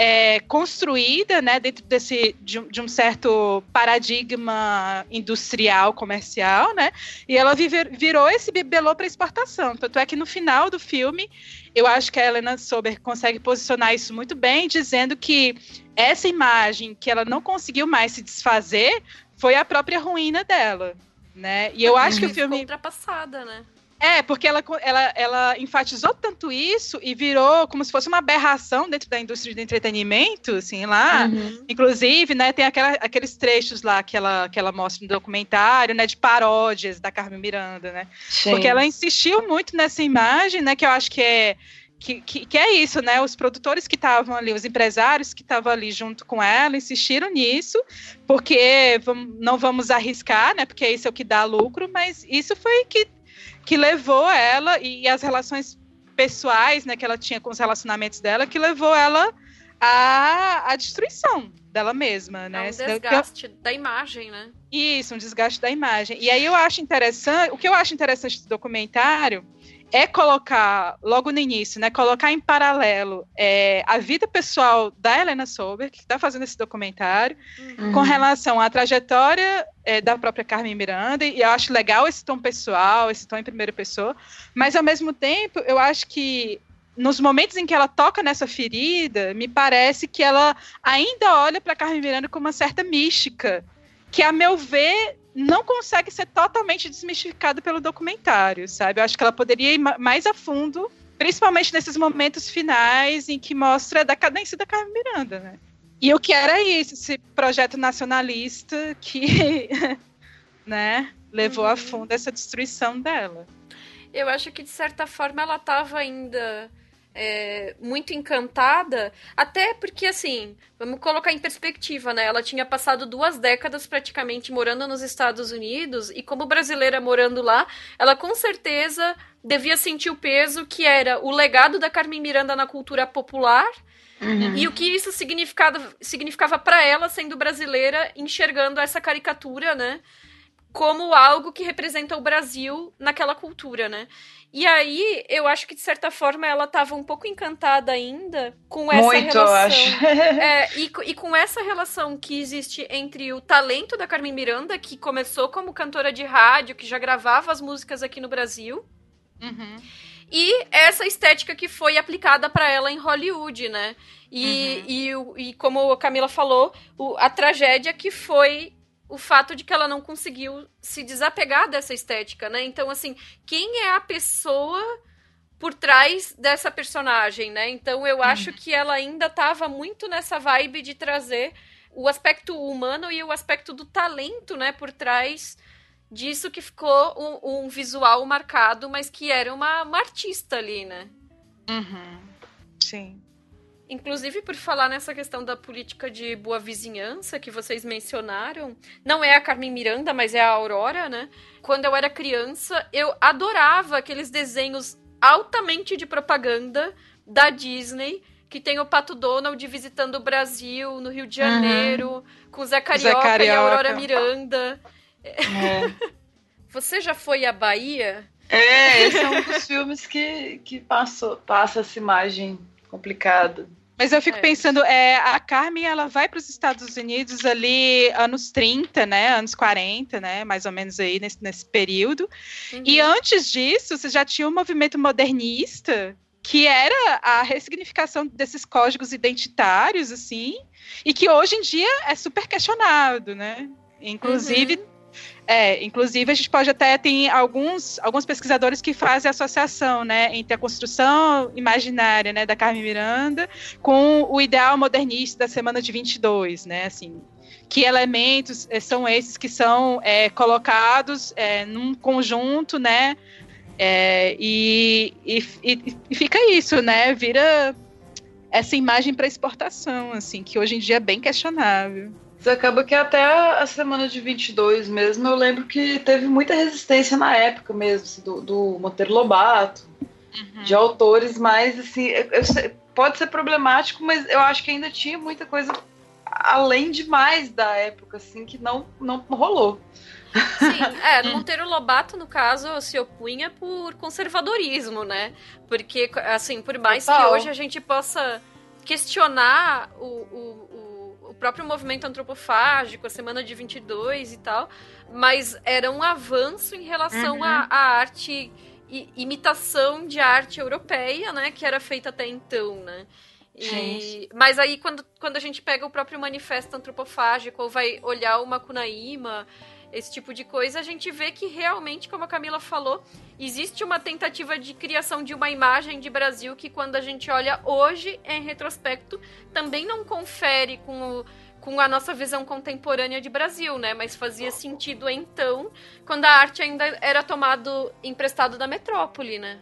Speaker 3: é, construída né, dentro desse, de, de, um certo paradigma industrial, comercial, né? E ela viver, virou esse bibelô para exportação. Tanto é que no final do filme, eu acho que a Helena Sober consegue posicionar isso muito bem, dizendo que essa imagem que ela não conseguiu mais se desfazer foi a própria ruína dela. Né? E eu acho que o filme.
Speaker 2: ultrapassada, né?
Speaker 3: É, porque ela, ela, ela enfatizou tanto isso e virou como se fosse uma aberração dentro da indústria de entretenimento, assim, lá. Uhum. Inclusive, né, tem aquela, aqueles trechos lá que ela, que ela mostra no documentário, né, de paródias da Carmen Miranda, né? Sim. Porque ela insistiu muito nessa imagem, né, que eu acho que é que, que, que, é isso, né? Os produtores que estavam ali, os empresários que estavam ali junto com ela, insistiram nisso, porque vamos, não vamos arriscar, né? Porque isso é o que dá lucro, mas isso foi que que levou ela e, as relações pessoais, né, que ela tinha com os relacionamentos dela, que levou ela à, à destruição dela mesma, né?
Speaker 2: É um desgaste eu... da imagem, né?
Speaker 3: Isso, um desgaste da imagem. E aí eu acho interessante, o que eu acho interessante do documentário é colocar, logo no início, né, colocar em paralelo é, a vida pessoal da Helena Sober, que está fazendo esse documentário, uhum. com relação à trajetória é, da própria Carmen Miranda, e eu acho legal esse tom pessoal, esse tom em primeira pessoa, mas ao mesmo tempo, eu acho que nos momentos em que ela toca nessa ferida, me parece que ela ainda olha para Carmen Miranda com uma certa mística, que, a meu ver, não consegue ser totalmente desmistificado pelo documentário, sabe? Eu acho que ela poderia ir mais a fundo, principalmente nesses momentos finais em que mostra a decadência da Carmen Miranda, né? E o que era isso, esse projeto nacionalista que, [laughs] né, levou uhum. a fundo essa destruição dela.
Speaker 2: Eu acho que de certa forma ela estava ainda é, muito encantada, até porque, assim, vamos colocar em perspectiva, né? Ela tinha passado duas décadas praticamente morando nos Estados Unidos, e como brasileira morando lá, ela com certeza devia sentir o peso que era o legado da Carmen Miranda na cultura popular. Uhum. E o que isso significava, significava para ela, sendo brasileira, enxergando essa caricatura, né? Como algo que representa o Brasil naquela cultura, né? E aí, eu acho que de certa forma ela estava um pouco encantada ainda com essa
Speaker 4: Muito,
Speaker 2: relação.
Speaker 4: Eu acho. [laughs]
Speaker 2: é, e, e com essa relação que existe entre o talento da Carmen Miranda, que começou como cantora de rádio, que já gravava as músicas aqui no Brasil.
Speaker 3: Uhum.
Speaker 2: E essa estética que foi aplicada para ela em Hollywood, né? E, uhum. e, e como a Camila falou, o, a tragédia que foi o fato de que ela não conseguiu se desapegar dessa estética, né? Então, assim, quem é a pessoa por trás dessa personagem, né? Então, eu acho que ela ainda estava muito nessa vibe de trazer o aspecto humano e o aspecto do talento, né, por trás disso que ficou um, um visual marcado, mas que era uma, uma artista ali, né?
Speaker 3: Uhum. Sim.
Speaker 2: Inclusive, por falar nessa questão da política de boa vizinhança que vocês mencionaram, não é a Carmen Miranda, mas é a Aurora, né? Quando eu era criança, eu adorava aqueles desenhos altamente de propaganda da Disney, que tem o Pato Donald visitando o Brasil, no Rio de Janeiro, uhum. com o Zé Carioca, Zé Carioca, e a Aurora Miranda. É. [laughs] Você já foi à Bahia?
Speaker 4: É, esse é um dos filmes que, que passou, passa essa imagem complicada.
Speaker 3: Mas eu fico é. pensando, é, a Carmen, ela vai para os Estados Unidos ali anos 30, né, anos 40, né, mais ou menos aí nesse, nesse período. Uhum. E antes disso, você já tinha um movimento modernista que era a ressignificação desses códigos identitários, assim, e que hoje em dia é super questionado, né? Inclusive, uhum. É, inclusive a gente pode até ter alguns, alguns pesquisadores que fazem associação, né, entre a construção imaginária, né, da Carmen Miranda com o ideal modernista da semana de 22, né, assim, que elementos eh, são esses que são é, colocados é, num conjunto, né, é, e, e, e, fica isso, né, vira essa imagem para exportação, assim, que hoje em dia é bem questionável.
Speaker 4: Mas acaba que até a semana de 22 mesmo, eu lembro que teve muita resistência na época mesmo, assim, do, do Monteiro Lobato, uhum. de autores mais, assim, eu, eu, pode ser problemático, mas eu acho que ainda tinha muita coisa além demais da época, assim, que não, não rolou.
Speaker 2: Sim, é, [laughs] Monteiro Lobato, no caso, se opunha por conservadorismo, né? Porque, assim, por mais Total. que hoje a gente possa questionar o, o, próprio movimento antropofágico, a Semana de 22 e tal, mas era um avanço em relação à uhum. arte imitação de arte europeia, né, que era feita até então, né? E, mas aí, quando, quando a gente pega o próprio manifesto antropofágico, ou vai olhar o Macunaíma, esse tipo de coisa, a gente vê que realmente, como a Camila falou, existe uma tentativa de criação de uma imagem de Brasil que, quando a gente olha hoje, em retrospecto, também não confere com o com a nossa visão contemporânea de Brasil, né? Mas fazia sentido então, quando a arte ainda era tomado emprestado da metrópole, né?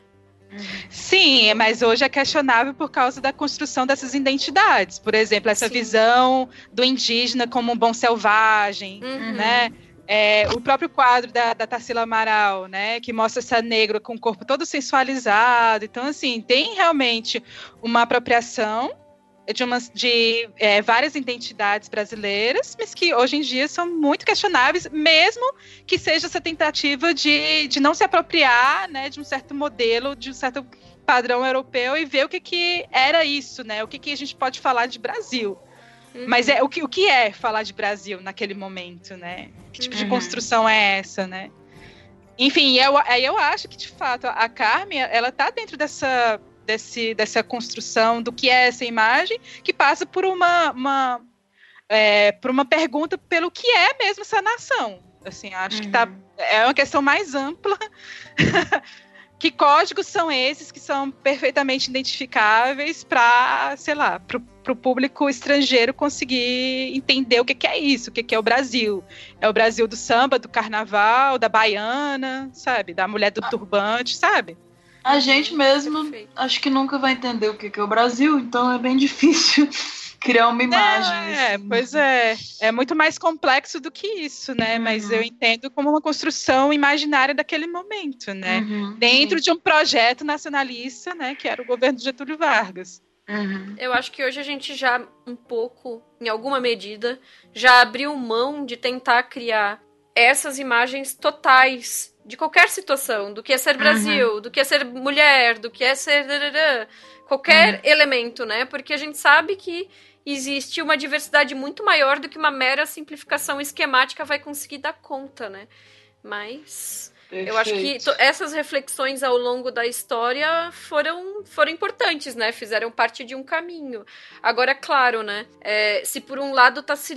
Speaker 3: Sim, mas hoje é questionável por causa da construção dessas identidades. Por exemplo, essa Sim. visão do indígena como um bom selvagem, uhum. né? É, o próprio quadro da, da Tarsila Amaral, né, que mostra essa negra com o corpo todo sensualizado. Então, assim, tem realmente uma apropriação de, umas, de é, várias identidades brasileiras, mas que hoje em dia são muito questionáveis, mesmo que seja essa tentativa de, de não se apropriar né, de um certo modelo, de um certo padrão europeu e ver o que, que era isso, né? O que, que a gente pode falar de Brasil. Uhum. Mas é o que, o que é falar de Brasil naquele momento, né? Que tipo uhum. de construção é essa, né? Enfim, eu, aí eu acho que, de fato, a Carmen, ela tá dentro dessa desse, dessa construção do que é essa imagem, que passa por uma, uma, é, por uma pergunta pelo que é mesmo essa nação. Assim, acho uhum. que tá, uhum. é uma questão mais ampla. [laughs] que códigos são esses que são perfeitamente identificáveis para, sei lá, para o público estrangeiro conseguir entender o que, que é isso, o que, que é o Brasil. É o Brasil do samba, do carnaval, da baiana, sabe? Da mulher do ah. turbante, sabe?
Speaker 4: A gente mesmo Perfeito. acho que nunca vai entender o que é o Brasil, então é bem [laughs] difícil criar uma imagem.
Speaker 3: É, assim. pois é. É muito mais complexo do que isso, né? Uhum. Mas eu entendo como uma construção imaginária daquele momento, né? Uhum, Dentro sim. de um projeto nacionalista, né? Que era o governo de Getúlio Vargas.
Speaker 2: Uhum. Eu acho que hoje a gente já, um pouco, em alguma medida, já abriu mão de tentar criar essas imagens totais de qualquer situação, do que é ser Brasil, uhum. do que é ser mulher, do que é ser qualquer uhum. elemento, né? Porque a gente sabe que existe uma diversidade muito maior do que uma mera simplificação esquemática vai conseguir dar conta, né? Mas Perfeito. eu acho que essas reflexões ao longo da história foram, foram importantes, né? Fizeram parte de um caminho. Agora, claro, né? É, se por um lado tá se,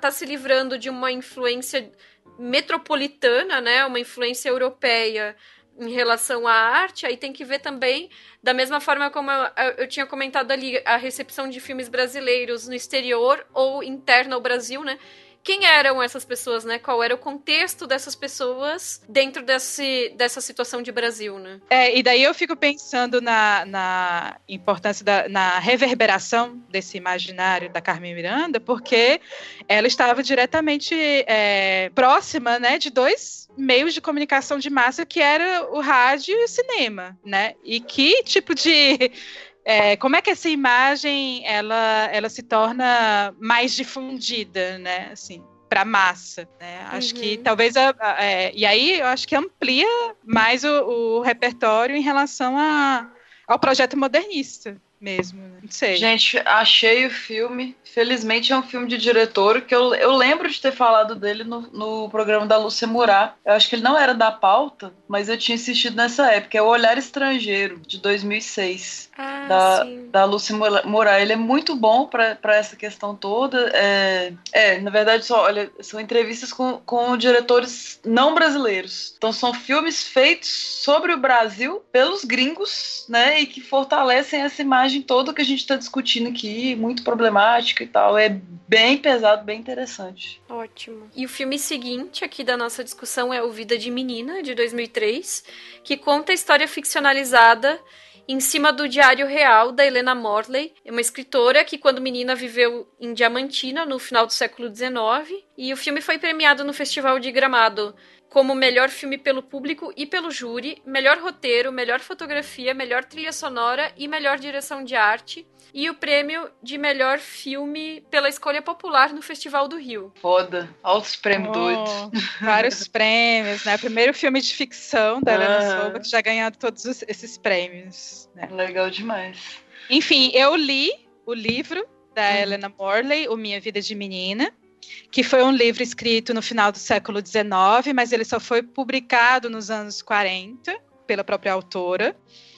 Speaker 2: tá se livrando de uma influência metropolitana, né, uma influência europeia em relação à arte, aí tem que ver também, da mesma forma como eu, eu, tinha comentado ali, a recepção de filmes brasileiros no exterior ou interna ao Brasil, né? Quem eram essas pessoas, né? Qual era o contexto dessas pessoas dentro desse, dessa situação de Brasil, né?
Speaker 3: É, e daí eu fico pensando na, na importância da na reverberação desse imaginário da Carmen Miranda, porque ela estava diretamente é, próxima, né, de dois meios de comunicação de massa que era o rádio e o cinema, né? E que tipo de é, como é que essa imagem ela, ela se torna mais difundida, né? Assim, para massa, né? Acho uhum. que talvez a, a, é, e aí eu acho que amplia mais o, o repertório em relação a, ao projeto modernista mesmo, né? Sei.
Speaker 4: Gente, achei o filme. Felizmente é um filme de diretor que eu, eu lembro de ter falado dele no, no programa da Lúcia Murat. Eu acho que ele não era da pauta, mas eu tinha assistido nessa época. É O Olhar Estrangeiro, de 2006. Ah, da, sim. da Lúcia Murat. Ele é muito bom para essa questão toda. É, é, na verdade, só, olha, são entrevistas com, com diretores não brasileiros. Então são filmes feitos sobre o Brasil pelos gringos, né? E que fortalecem essa imagem todo que a gente está discutindo aqui, muito problemático e tal. É bem pesado, bem interessante.
Speaker 2: Ótimo. E o filme seguinte aqui da nossa discussão é O Vida de Menina, de 2003, que conta a história ficcionalizada em cima do diário real da Helena Morley, uma escritora que, quando menina, viveu em Diamantina no final do século XIX. E o filme foi premiado no Festival de Gramado como melhor filme pelo público e pelo júri, melhor roteiro, melhor fotografia, melhor trilha sonora e melhor direção de arte, e o prêmio de melhor filme pela escolha popular no Festival do Rio.
Speaker 4: Foda, altos prêmios oh, doidos.
Speaker 3: Vários [laughs] prêmios, né? Primeiro filme de ficção da Helena ah. Souza que já ganhado todos esses prêmios. Né?
Speaker 4: Legal demais.
Speaker 3: Enfim, eu li o livro da uhum. Helena Morley, O Minha Vida de Menina, que foi um livro escrito no final do século XIX, mas ele só foi publicado nos anos 40 pela própria autora.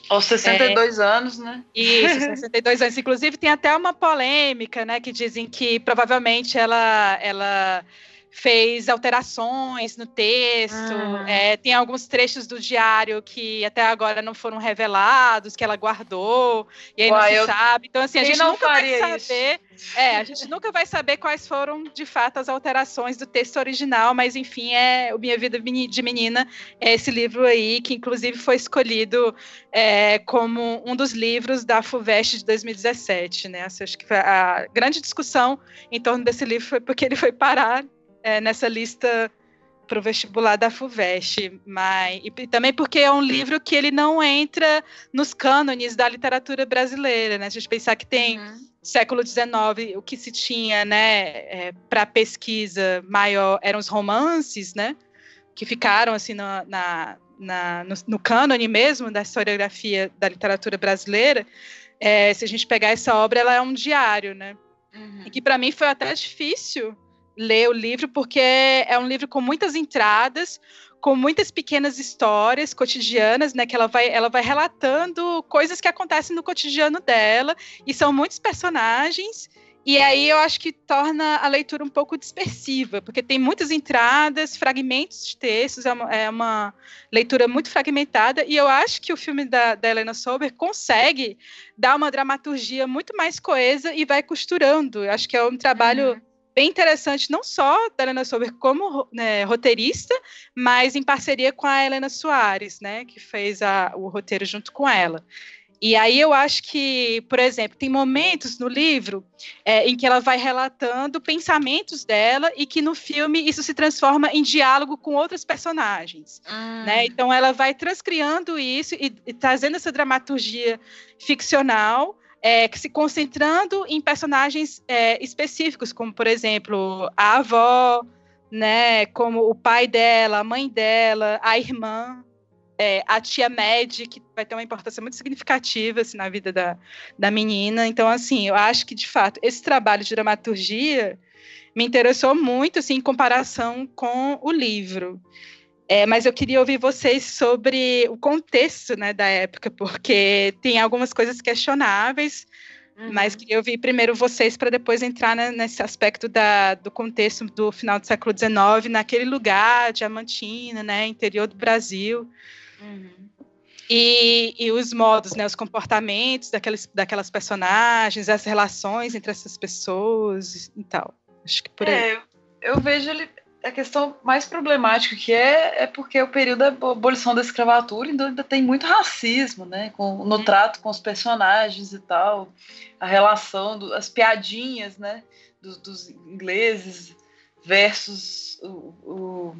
Speaker 4: Aos 62 é, anos, né?
Speaker 3: Isso, [laughs] 62 anos. Inclusive, tem até uma polêmica, né? Que dizem que provavelmente ela, ela fez alterações no texto. Ah. É, tem alguns trechos do diário que até agora não foram revelados, que ela guardou, e aí Uai, não se sabe. Então, assim, a gente nunca vai saber. É, a gente nunca vai saber quais foram, de fato, as alterações do texto original, mas enfim, é o Minha Vida de Menina, é esse livro aí, que inclusive foi escolhido é, como um dos livros da FUVEST de 2017, né? Assim, acho que a grande discussão em torno desse livro foi porque ele foi parar é, nessa lista para o vestibular da FUVEST, mas e, também porque é um livro que ele não entra nos cânones da literatura brasileira, né? Se a gente pensar que tem uhum. século XIX, o que se tinha, né, é, para pesquisa maior eram os romances, né, que ficaram assim na, na, na no, no cânone mesmo da historiografia da literatura brasileira. É, se a gente pegar essa obra, ela é um diário, né? Uhum. E que para mim foi até difícil ler o livro, porque é um livro com muitas entradas, com muitas pequenas histórias cotidianas, né? Que ela vai, ela vai relatando coisas que acontecem no cotidiano dela, e são muitos personagens. E aí eu acho que torna a leitura um pouco dispersiva, porque tem muitas entradas, fragmentos de textos, é uma, é uma leitura muito fragmentada, e eu acho que o filme da, da Helena Sober consegue dar uma dramaturgia muito mais coesa e vai costurando. Eu acho que é um trabalho uhum bem interessante, não só da Helena Sober como né, roteirista, mas em parceria com a Helena Soares, né, que fez a, o roteiro junto com ela. E aí eu acho que, por exemplo, tem momentos no livro é, em que ela vai relatando pensamentos dela e que no filme isso se transforma em diálogo com outros personagens. Hum. Né? Então ela vai transcriando isso e, e trazendo essa dramaturgia ficcional é, se concentrando em personagens é, específicos, como, por exemplo, a avó, né, como o pai dela, a mãe dela, a irmã, é, a tia Mad, que vai ter uma importância muito significativa assim, na vida da, da menina. Então, assim, eu acho que, de fato, esse trabalho de dramaturgia me interessou muito assim, em comparação com o livro. É, mas eu queria ouvir vocês sobre o contexto né, da época, porque tem algumas coisas questionáveis, uhum. mas queria ouvir primeiro vocês para depois entrar né, nesse aspecto da, do contexto do final do século XIX, naquele lugar, Diamantina, né, interior do Brasil. Uhum. E, e, os modos, né, os comportamentos daquelas, daquelas personagens, as relações entre essas pessoas e tal. Acho que por aí.
Speaker 4: É, eu vejo ele, a questão mais problemática que é é porque o período da abolição da escravatura, então ainda tem muito racismo, né, com, no uhum. trato com os personagens e tal, a relação, do, as piadinhas, né, dos, dos ingleses versus o, o,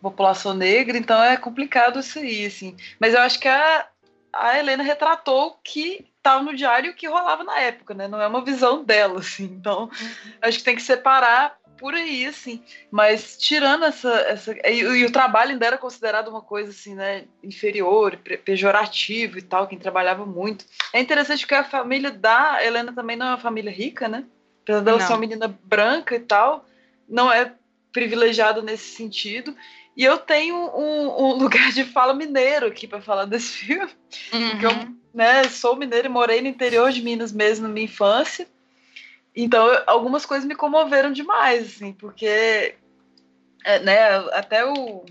Speaker 4: população negra, então é complicado isso aí, assim. Mas eu acho que a, a Helena retratou o que estava no diário que rolava na época, né, não é uma visão dela, assim. Então, uhum. acho que tem que separar por aí, assim. Mas tirando essa. essa e, e, o trabalho ainda era considerado uma coisa assim, né? Inferior, pejorativo e tal, quem trabalhava muito. É interessante que a família da Helena também não é uma família rica, né? Apesar dela ser uma menina branca e tal, não é privilegiada nesse sentido. E eu tenho um, um [laughs] lugar de fala mineiro aqui para falar desse filme. Uhum. Porque eu né, sou mineiro e morei no interior de Minas mesmo na minha infância. Então, algumas coisas me comoveram demais, assim, porque é, né, até o,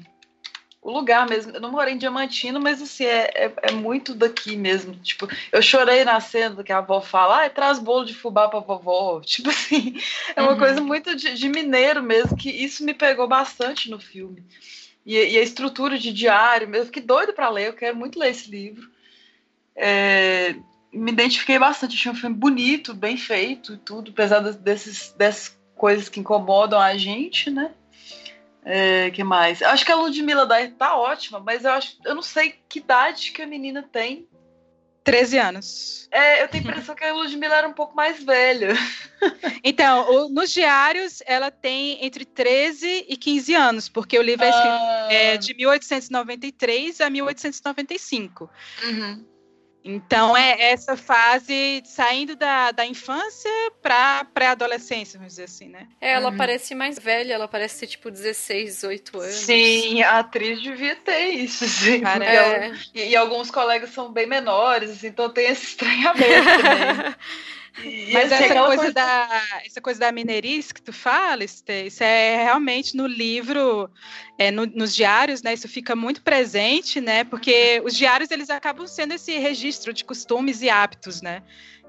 Speaker 4: o lugar mesmo. Eu não morei em Diamantino, mas assim, é, é, é, muito daqui mesmo. Tipo, eu chorei na cena que a avó fala, ah, traz bolo de fubá pra vovó. [laughs] Tipo assim, é uma uhum. coisa muito de, de, mineiro mesmo, que isso me pegou bastante no filme. E, e a estrutura de diário mesmo, fiquei doido para ler, eu quero muito ler esse livro. É, me identifiquei bastante. Achei um filme bonito, bem feito e tudo, apesar desses, dessas coisas que incomodam a gente, né? É, que mais? Acho que a Ludmilla Dair tá ótima, mas eu acho, eu não sei que idade que a menina tem.
Speaker 3: 13 anos.
Speaker 4: É, eu tenho a impressão que a Ludmilla era um pouco mais velha. [laughs]
Speaker 3: Então, o, nos diários, ela tem entre 13 e 15 anos, porque o livro é, escrito, ah. é de 1893 a 1895. Uhum. Então é essa fase saindo da, da infância para pré-adolescência, vamos dizer assim, né?
Speaker 2: É, ela uhum. parece mais velha, ela parece ser tipo 16, 18 anos.
Speaker 4: Sim, a atriz devia ter isso, [laughs] sim. Cara, é. ela, e, e, alguns colegas são bem menores, assim, então tem esse estranhamento [laughs] também.
Speaker 3: Mas essa coisa, da essa coisa da mineirice que tu fala, isso é realmente no livro, é, no, nos diários, né? Isso fica muito presente, né? Porque os diários eles acabam sendo esse registro de costumes e hábitos, né?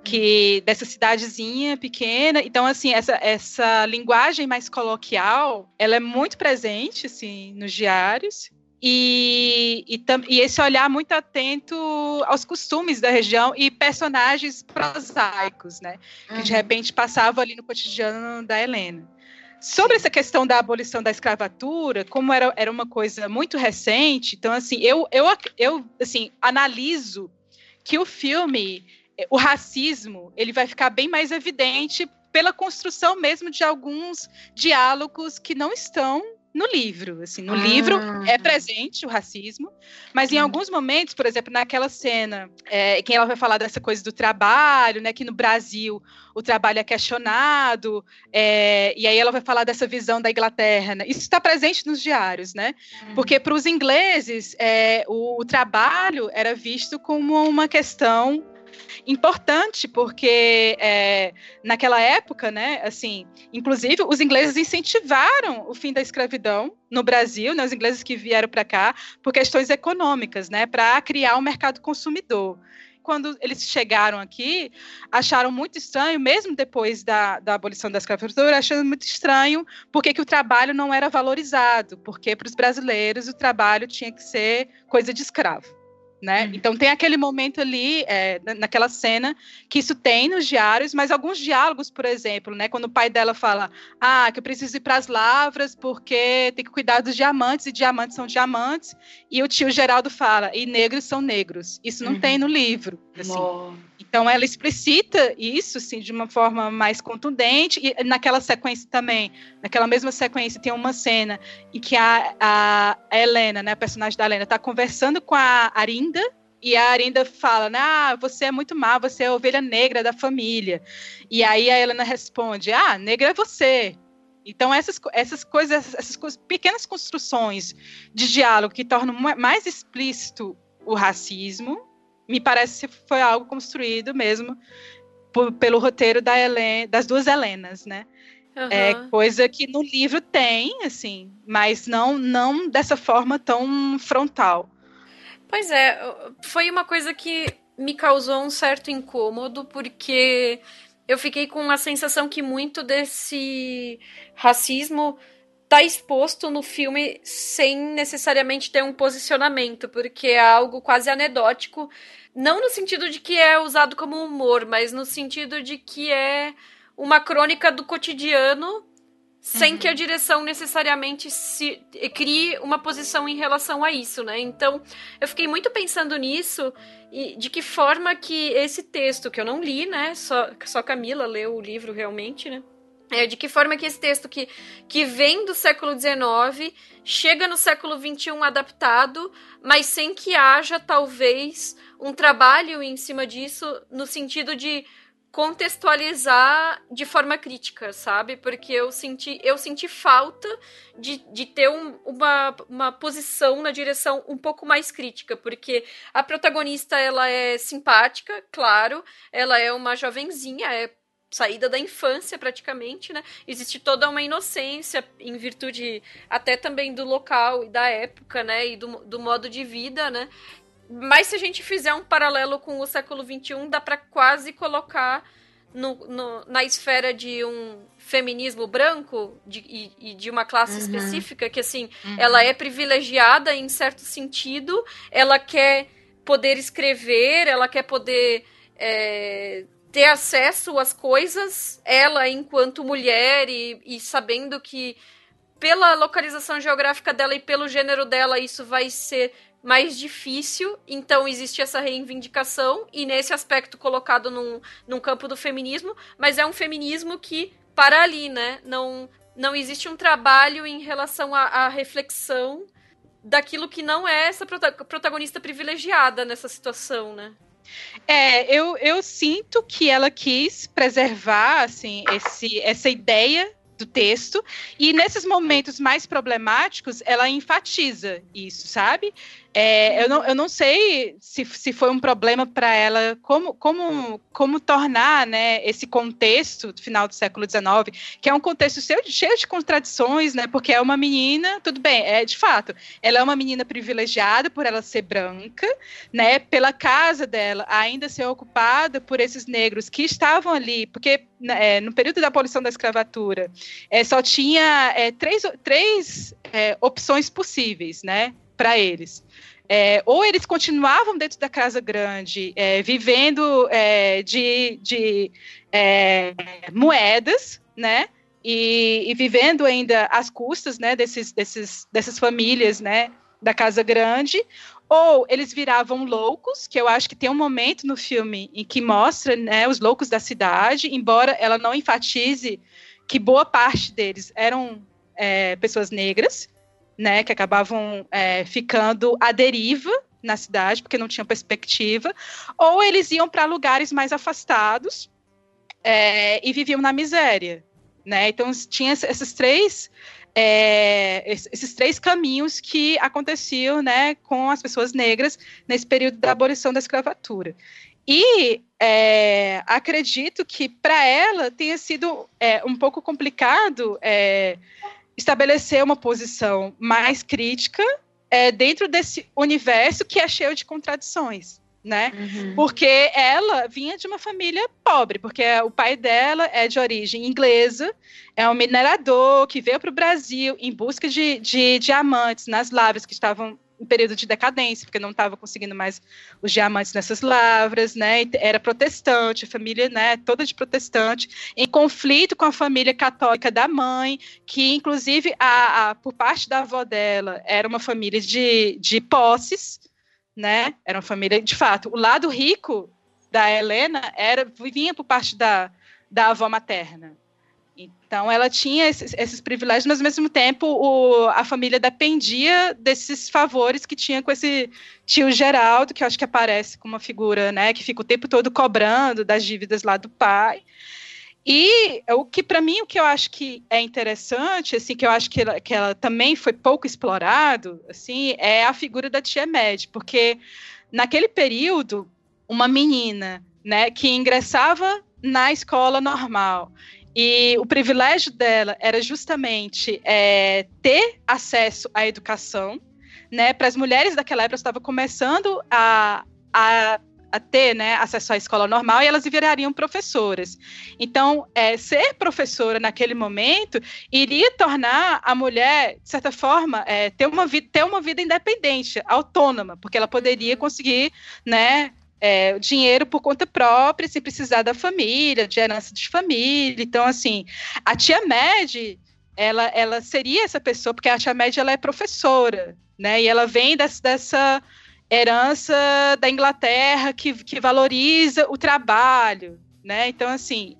Speaker 3: que dessa cidadezinha pequena. Então, assim, essa, essa linguagem mais coloquial, ela é muito presente, assim, nos diários. E, e, e, esse olhar muito atento aos costumes da região e personagens prosaicos, né? Que de uhum. repente passavam ali no cotidiano da Helena. Sobre essa questão da abolição da escravatura, como era, era uma coisa muito recente, então assim, eu, eu, eu assim, analiso que o filme, o racismo, ele vai ficar bem mais evidente pela construção mesmo de alguns diálogos que não estão no livro. Assim, no ah. livro é presente o racismo, mas em hum. alguns momentos, por exemplo, naquela cena, é, que ela vai falar dessa coisa do trabalho, né? Que no Brasil o trabalho é questionado, é, e aí ela vai falar dessa visão da Inglaterra. Né? Isso está presente nos diários, né? Uhum. Porque para os ingleses é, o, o trabalho era visto como uma questão importante porque é, naquela época, né, assim, inclusive os ingleses incentivaram o fim da escravidão no Brasil, né, os ingleses que vieram para cá por questões econômicas, né, para criar um mercado consumidor. Quando eles chegaram aqui, acharam muito estranho, mesmo depois da, da abolição da escravatura, achando muito estranho porque que o trabalho não era valorizado, porque para os brasileiros o trabalho tinha que ser coisa de escravo né? Uhum. Então tem aquele momento ali, é, naquela cena, que isso tem nos diários, mas alguns diálogos, por exemplo, né? Quando o pai dela fala, ah, que eu preciso ir para as lavras porque tem que cuidar dos diamantes, e diamantes são diamantes, e o tio Geraldo fala, e negros são negros. Isso não uhum. tem no livro. Assim. Então ela explicita isso assim de uma forma mais contundente e naquela sequência também, naquela mesma sequência tem uma cena em que a, a Helena, né, a personagem da Helena, está conversando com a Arinda e a Arinda fala, né, ah, você é muito má, você é a ovelha negra da família. E aí a Helena responde, ah, negra é você. Então, essas, essas coisas, essas coisas, pequenas construções de diálogo que tornam mais explícito o racismo, me parece que foi algo construído mesmo por, pelo roteiro da das duas Helenas, né? Uhum. É coisa que no livro tem, assim, mas não, não dessa forma tão frontal.
Speaker 2: Pois é, foi uma coisa que me causou um certo incômodo, porque eu fiquei com a sensação que muito desse racismo tá exposto no filme sem necessariamente ter um posicionamento, porque é algo quase anedótico, não no sentido de que é usado como humor, mas no sentido de que é uma crônica do cotidiano sem uhum. que a direção necessariamente se crie uma posição em relação a isso, né? Então, eu fiquei muito pensando nisso e de que forma que esse texto que eu não li, né? Só só Camila leu o livro realmente, né? É, de que forma que esse texto que, que vem do século XIX chega no século XXI adaptado, mas sem que haja, talvez, um trabalho em cima disso no sentido de contextualizar de forma crítica, sabe? Porque eu senti, eu senti falta de, de ter um, uma, uma posição na direção um pouco mais crítica, porque a protagonista ela é simpática, claro, ela é uma jovenzinha, é saída da infância praticamente, né? Existe toda uma inocência em virtude até também do local e da época, né? E do, do modo de vida, né? Mas se a gente fizer um paralelo com o século XXI, dá para quase colocar no, no, na esfera de um feminismo branco de, e, e, de uma classe uhum. específica, que assim, uhum. ela é privilegiada em certo sentido, ela quer poder escrever, ela quer poder é, ter acesso às coisas, ela enquanto mulher e, e sabendo que pela localização geográfica dela e pelo gênero dela isso vai ser mais difícil, então existe essa reivindicação e nesse aspecto colocado num, num campo do feminismo, mas é um feminismo que para ali, né? Não, não existe um trabalho em relação à, reflexão daquilo que não é essa protagonista privilegiada nessa situação, né?
Speaker 3: É, eu, eu sinto que ela quis preservar assim, esse, essa ideia do texto, e nesses momentos mais problemáticos, ela enfatiza isso, sabe? É, eu, não, eu não sei se, se foi um problema para ela como, como, como tornar né, esse contexto do final do século XIX, que é um contexto cheio, de contradições, né? Porque é uma menina, tudo bem, é de fato, ela é uma menina privilegiada por ela ser branca, né? Pela casa dela ainda ser ocupada por esses negros que estavam ali, porque né, é, no período da abolição da escravatura é, só tinha é, três, três é, opções possíveis, né? Para eles. É, ou eles continuavam dentro da casa grande, é, vivendo é, de, de é, moedas, né? E, e, vivendo ainda às custas, né? Desses, desses, dessas famílias, né? Da casa grande. Ou eles viravam loucos, que eu acho que tem um momento no filme em que mostra, né? Os loucos da cidade, embora ela não enfatize que boa parte deles eram é, pessoas negras né, que acabavam é, ficando à deriva na cidade, porque não tinham perspectiva, ou eles iam para lugares mais afastados é, e viviam na miséria, né? Então tinha esses três é, esses três caminhos que aconteciam, né, com as pessoas negras nesse período da abolição da escravatura. E é, acredito que para ela tenha sido é, um pouco complicado é, estabelecer uma posição mais crítica é, dentro desse universo que é cheio de contradições. Né? Uhum. Porque ela vinha de uma família pobre, porque o pai dela é de origem inglesa, é um minerador que veio para o Brasil em busca de, de diamantes nas lavras que estavam um período de decadência, porque não estava conseguindo mais os diamantes nessas lavras, né? Era protestante, família, né, toda de protestante, em conflito com a família católica da mãe, que inclusive a, a por parte da avó dela era uma família de, de posses, né? Era uma família de fato. O lado rico da Helena era vinha por parte da, da avó materna, então, ela tinha esses, esses, privilégios, mas ao mesmo tempo o, a família dependia desses favores que tinha com esse tio Geraldo, que eu acho que aparece como uma figura, né, que fica o tempo todo cobrando das dívidas lá do pai. E o que para mim o que eu acho que é interessante, assim, que eu acho que ela, que ela também foi pouco explorado, assim, é a figura da tia Med, porque naquele período uma menina, né, que ingressava na escola normal e o privilégio dela era justamente é, ter acesso à educação, né? Para as mulheres daquela época estava começando a, a, a, ter né, acesso à escola normal e elas virariam professoras. Então, é, ser professora naquele momento iria tornar a mulher, de certa forma, é, ter, uma vida, ter uma vida independente, autônoma, porque ela poderia conseguir, né? É, dinheiro por conta própria, sem precisar da família, de herança de família. Então, assim, a tia Med, ela, ela seria essa pessoa, porque a tia Med ela é professora, né? E ela vem dessa, dessa herança da Inglaterra que, que valoriza o trabalho, né? Então, assim,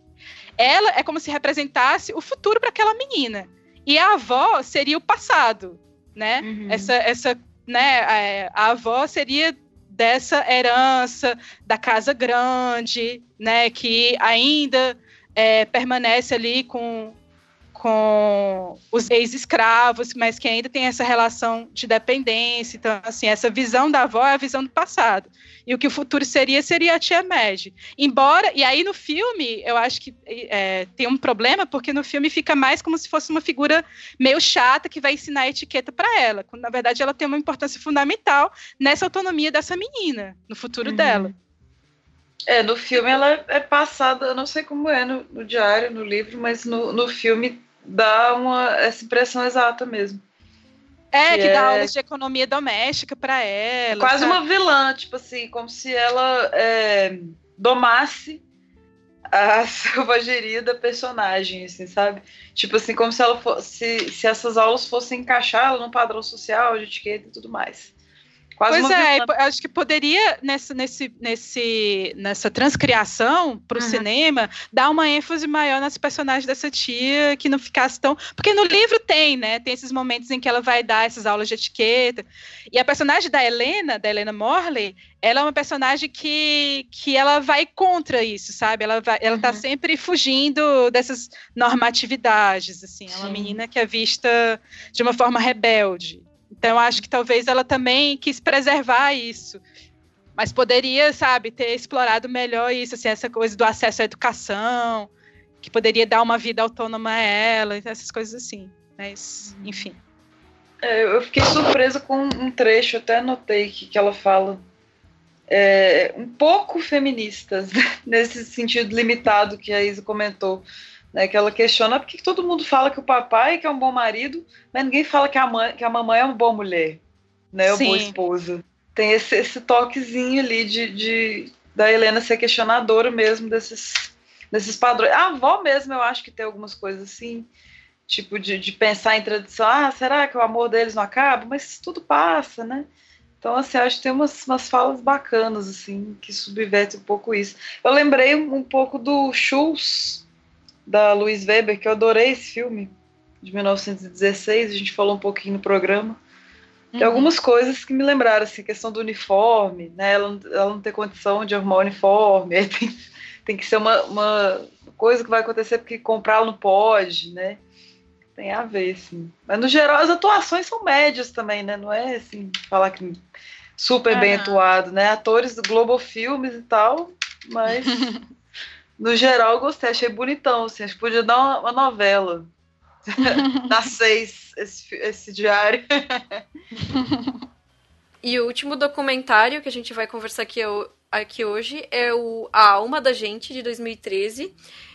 Speaker 3: ela é como se representasse o futuro para aquela menina. E a avó seria o passado, né? Uhum. Essa, essa, né? A, a avó seria dessa herança da casa grande, né, que ainda é, permanece ali com, com os ex-escravos, mas que ainda tem essa relação de dependência. Então, assim, essa visão da avó é a visão do passado. E o que o futuro seria, seria a tia Meg. Embora, e aí no filme, eu acho que é, tem um problema, porque no filme fica mais como se fosse uma figura meio chata que vai ensinar a etiqueta para ela, quando na verdade ela tem uma importância fundamental nessa autonomia dessa menina, no futuro uhum. dela.
Speaker 4: É, no filme ela é passada, eu não sei como é no, no diário, no livro, mas no, no filme dá uma, essa impressão exata mesmo.
Speaker 3: É, que, que dá é... aulas de economia doméstica para ela.
Speaker 4: Quase uma vilã, tipo assim, como se ela é, domasse a [laughs] selvageria da personagem, assim, sabe? Tipo assim, como se ela fosse, se essas aulas fossem encaixar ela num padrão social, de etiqueta e tudo mais.
Speaker 3: Quase pois é, acho que poderia, nessa, nesse, nesse, nessa transcriação para o uhum. cinema, dar uma ênfase maior nas personagens dessa tia, que não ficasse tão. Porque no livro tem, né? Tem esses momentos em que ela vai dar essas aulas de etiqueta. E a personagem da Helena, da Helena Morley, ela é uma personagem que, que ela vai contra isso, sabe? Ela, vai, ela tá uhum. sempre fugindo dessas normatividades, assim. É uma Sim. menina que é vista de uma forma rebelde. Então, acho que talvez ela também quis preservar isso. Mas poderia, sabe, ter explorado melhor isso, assim, essa coisa do acesso à educação, que poderia dar uma vida autônoma a ela, essas coisas assim. Mas, enfim.
Speaker 4: É, eu fiquei surpresa com um trecho, até anotei que, que ela fala. É, um pouco feministas, [laughs] nesse sentido limitado que a Isa comentou né, que ela questiona por que todo mundo fala que o papai que é um bom marido, mas ninguém fala que a, mãe, que a mamãe é uma boa mulher, né, uma boa esposa. Tem esse, esse toquezinho ali de, de, da Helena ser questionadora mesmo desses, desses padrões. A avó mesmo, eu acho que tem algumas coisas assim, tipo de, de pensar em tradição. Ah, será que o amor deles não acaba? Mas tudo passa, né? Então, assim, acho que tem umas, umas falas bacanas, assim, que subverte um pouco isso. Eu lembrei um, um pouco do Schultz, da Louise Weber, que eu adorei esse filme, de 1916, a gente falou um pouquinho no programa. Tem uhum. algumas coisas que me lembraram, assim, questão do uniforme, né? Ela, ela não ter condição de arrumar o uniforme, [laughs] aí tem, tem que ser uma, uma coisa que vai acontecer porque comprar não pode, né? Tem a ver, assim. Mas no geral as atuações são médias também, né? Não é assim, falar que super bem atuado, né? Atores do Global Filmes e tal, mas [laughs] no geral, eu gostei, achei bonitão, assim, acho que podia dar uma, uma novela. [laughs] Na seis, esse, esse diário. [laughs]
Speaker 2: e o último documentário que a gente vai conversar aqui, aqui hoje é o A Alma da Gente, de 2013.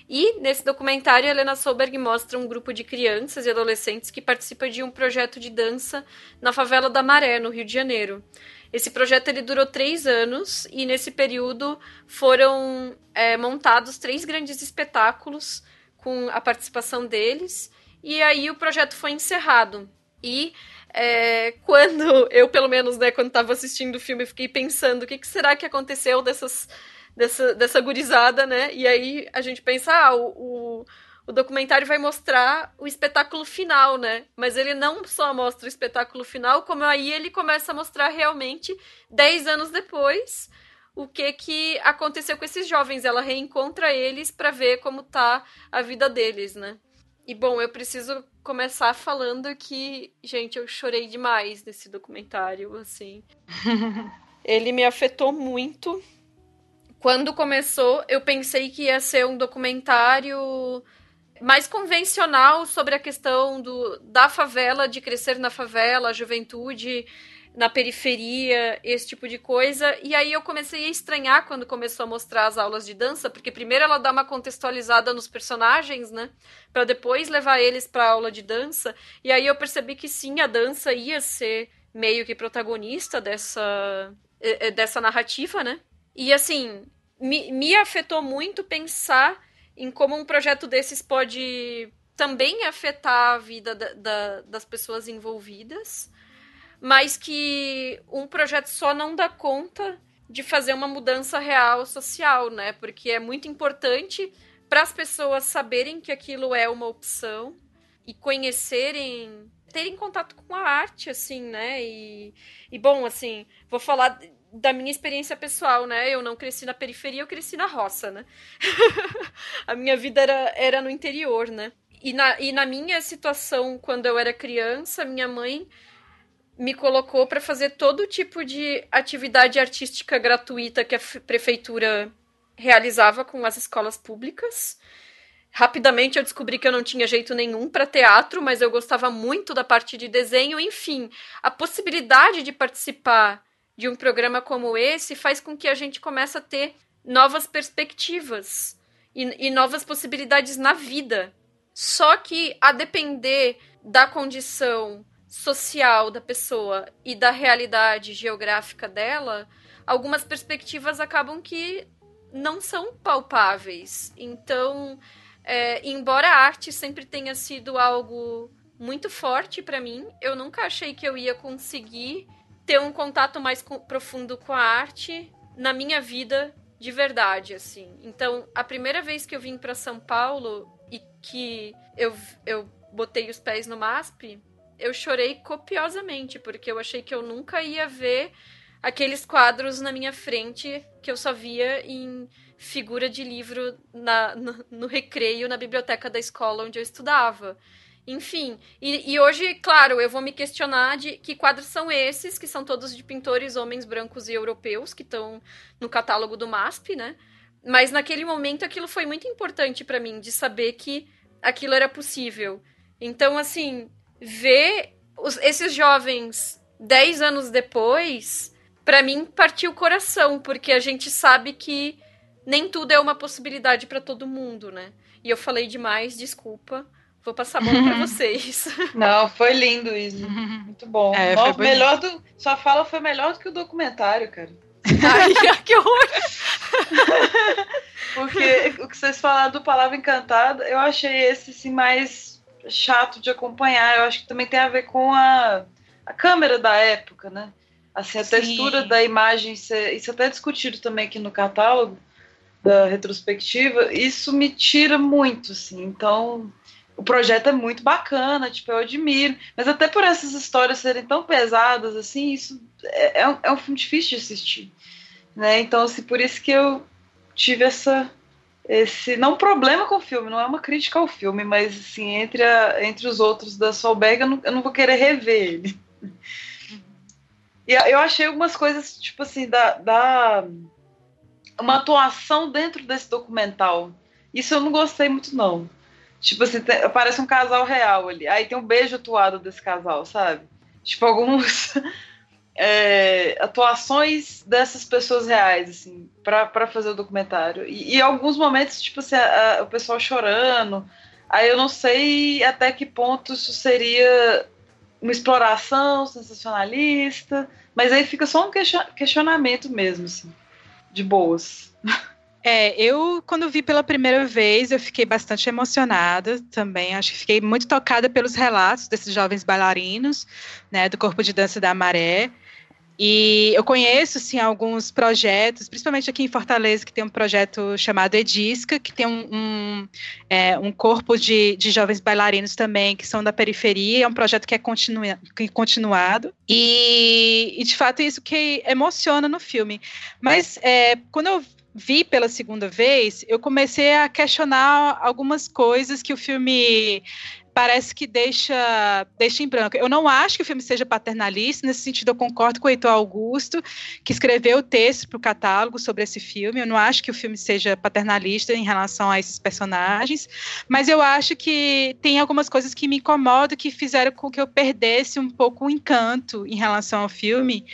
Speaker 2: E nesse documentário, a Helena Solberg mostra um grupo de crianças e adolescentes que participa de um projeto de dança na favela da Maré, no Rio de Janeiro. Esse projeto ele durou três anos e nesse período foram é, montados três grandes espetáculos com a participação deles e aí o projeto foi encerrado. E é, [laughs] quando eu, pelo menos, né, quando estava assistindo o filme, fiquei pensando o que, que será que aconteceu dessas, dessa, dessa gurizada, né? E aí a gente pensa, ah, o, o o documentário vai mostrar o espetáculo final, né? Mas ele não só mostra o espetáculo final, como aí ele começa a mostrar realmente, dez anos depois, o que que aconteceu com esses jovens. Ela reencontra eles para ver como tá a vida deles, né? E bom, eu preciso começar falando que, gente, eu chorei demais nesse documentário, assim. [laughs] ele me afetou muito. Quando começou, eu pensei que ia ser um documentário mais convencional sobre a questão do, da favela, de crescer na favela, a juventude na periferia, esse tipo de coisa. E aí eu comecei a estranhar quando começou a mostrar as aulas de dança, porque primeiro ela dá uma contextualizada nos personagens, né, para depois levar eles para aula de dança. E aí eu percebi que sim, a dança ia ser meio que protagonista dessa eh, eh, dessa narrativa, né? E assim, me, me afetou muito pensar em como um projeto desses pode também afetar a vida da, da, das pessoas envolvidas, mas que um projeto só não dá conta de fazer uma mudança real social, né? Porque é muito importante para as pessoas saberem que aquilo é uma opção e conhecerem, terem contato com a arte, assim, né? E, e bom, assim, vou falar da minha experiência pessoal, né? Eu não cresci na periferia, eu cresci na roça, né? [laughs] a minha vida era, era no interior, né? E na, e na minha situação, quando eu era criança, minha mãe me colocou para fazer todo tipo de atividade artística gratuita que a prefeitura realizava com as escolas públicas. Rapidamente eu descobri que eu não tinha jeito nenhum para teatro, mas eu gostava muito da parte de desenho. Enfim, a possibilidade de participar de um programa como esse faz com que a gente comece a ter novas perspectivas e, e novas possibilidades na vida. Só que a depender da condição social da pessoa e da realidade geográfica dela, algumas perspectivas acabam que não são palpáveis. Então, é, embora a arte sempre tenha sido algo muito forte para mim, eu nunca achei que eu ia conseguir ter um contato mais profundo com a arte na minha vida de verdade, assim. Então, a primeira vez que eu vim para São Paulo e que eu, eu botei os pés no MASP, eu chorei copiosamente, porque eu achei que eu nunca ia ver aqueles quadros na minha frente que eu só via em figura de livro na, no, no recreio na biblioteca da escola onde eu estudava. Enfim, e, e, hoje, claro, eu vou me questionar de que quadros são esses, que são todos de pintores homens brancos e europeus, que estão no catálogo do MASP, né? Mas naquele momento aquilo foi muito importante para mim, de saber que aquilo era possível. Então, assim, ver os, esses jovens dez anos depois, para mim partiu o coração, porque a gente sabe que nem tudo é uma possibilidade para todo mundo, né? E eu falei demais, desculpa. Vou passar a bola pra [laughs] vocês.
Speaker 4: Não, foi lindo isso. [laughs] Muito bom. É, Nossa, melhor do, sua fala foi melhor do que o documentário, cara.
Speaker 2: Ai, [laughs] que horror!
Speaker 4: Porque o que vocês falaram do Palavra Encantada, eu achei esse assim, mais chato de acompanhar. Eu acho que também tem a ver com a, a câmera da época, né? Assim, a Sim. textura da imagem, isso é, isso é até discutido também aqui no catálogo da retrospectiva, isso me tira muito, assim. Então, o projeto é muito bacana, tipo, eu admiro. Mas até por essas histórias serem tão pesadas, assim, isso é, é, um, é um filme difícil de assistir. Né? Então, assim, por isso que eu tive essa. Esse, não um problema com o filme, não é uma crítica ao filme, mas assim, entre, a, entre os outros da Solberg, eu não, eu não vou querer rever ele. E eu achei algumas coisas, tipo assim, da, da uma atuação dentro desse documental. Isso eu não gostei muito, não. Tipo assim, tem, parece um casal real ali. Aí tem um beijo atuado desse casal, sabe? Tipo, alguns [laughs] é, atuações dessas pessoas reais, assim, para fazer o documentário. E, e alguns momentos, tipo assim, a, a, o pessoal chorando. Aí eu não sei até que ponto isso seria uma exploração sensacionalista, mas aí fica só um questionamento mesmo, assim, de boas.
Speaker 3: É, eu, quando vi pela primeira vez, eu fiquei bastante emocionada também. Acho que fiquei muito tocada pelos relatos desses jovens bailarinos, né, do Corpo de Dança da Maré. E eu conheço, sim, alguns projetos, principalmente aqui em Fortaleza, que tem um projeto chamado Edisca, que tem um, um, é, um corpo de, de jovens bailarinos também, que são da periferia. É um projeto que é continu, continuado. E, e, de fato, isso que emociona no filme. Mas é, quando eu vi pela segunda vez, eu comecei a questionar algumas coisas que o filme parece que deixa, deixa em branco. Eu não acho que o filme seja paternalista, nesse sentido eu concordo com o Heitor Augusto, que escreveu o texto para o catálogo sobre esse filme. Eu não acho que o filme seja paternalista em relação a esses personagens, mas eu acho que tem algumas coisas que me incomodam, que fizeram com que eu perdesse um pouco o encanto em relação ao filme,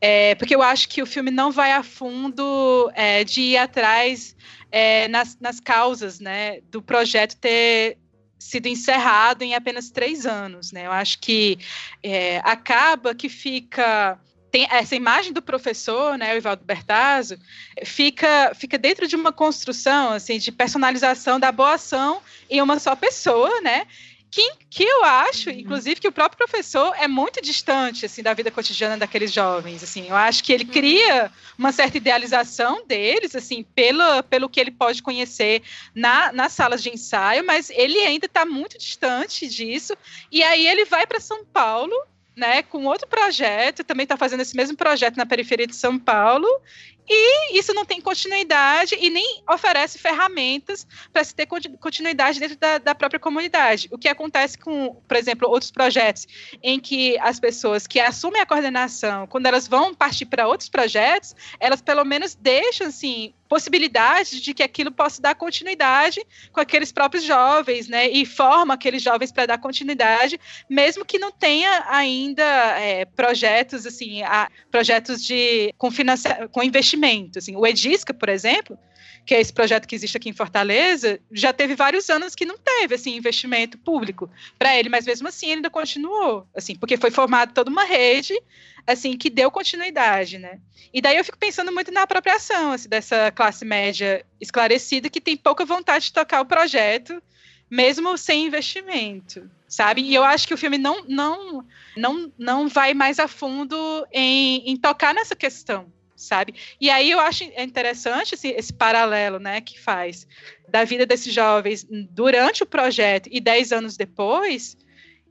Speaker 3: é, porque eu acho que o filme não vai a fundo é, de ir atrás é, nas, nas causas né, do projeto ter sido encerrado em apenas três anos, né? Eu acho que é, acaba que fica tem essa imagem do professor, né, o Ivaldo Bertazzo, fica, fica dentro de uma construção assim de personalização da boa ação em uma só pessoa, né? Que, que eu acho, uhum. inclusive, que o próprio professor é muito distante assim da vida cotidiana daqueles jovens. Assim, eu acho que ele uhum. cria uma certa idealização deles, assim, pelo, pelo que ele pode conhecer na, nas salas de ensaio, mas ele ainda está muito distante disso. E aí ele vai para São Paulo né, com outro projeto, também está fazendo esse mesmo projeto na periferia de São Paulo, e isso não tem continuidade e nem oferece ferramentas para se ter continuidade dentro da, da, própria comunidade. O que acontece com, por exemplo, outros projetos em que as pessoas que assumem a coordenação, quando elas vão partir para outros projetos, elas pelo menos deixam assim possibilidade de que aquilo possa dar continuidade com aqueles próprios jovens, né? E forma aqueles jovens para dar continuidade, mesmo que não tenha ainda é, projetos assim, a, projetos de com, com investimento. Assim, o Edisca, por exemplo, que é esse projeto que existe aqui em Fortaleza, já teve vários anos que não teve assim investimento público para ele, mas mesmo assim ele ainda continuou, assim, porque foi formada toda uma rede assim que deu continuidade, né? E daí eu fico pensando muito na apropriação assim, dessa classe média esclarecida que tem pouca vontade de tocar o projeto mesmo sem investimento, sabe? E eu acho que o filme não, não, não, não vai mais a fundo em, em tocar nessa questão, sabe? E aí eu acho interessante esse, esse, paralelo, né, que faz da vida desses jovens durante o projeto e dez anos depois,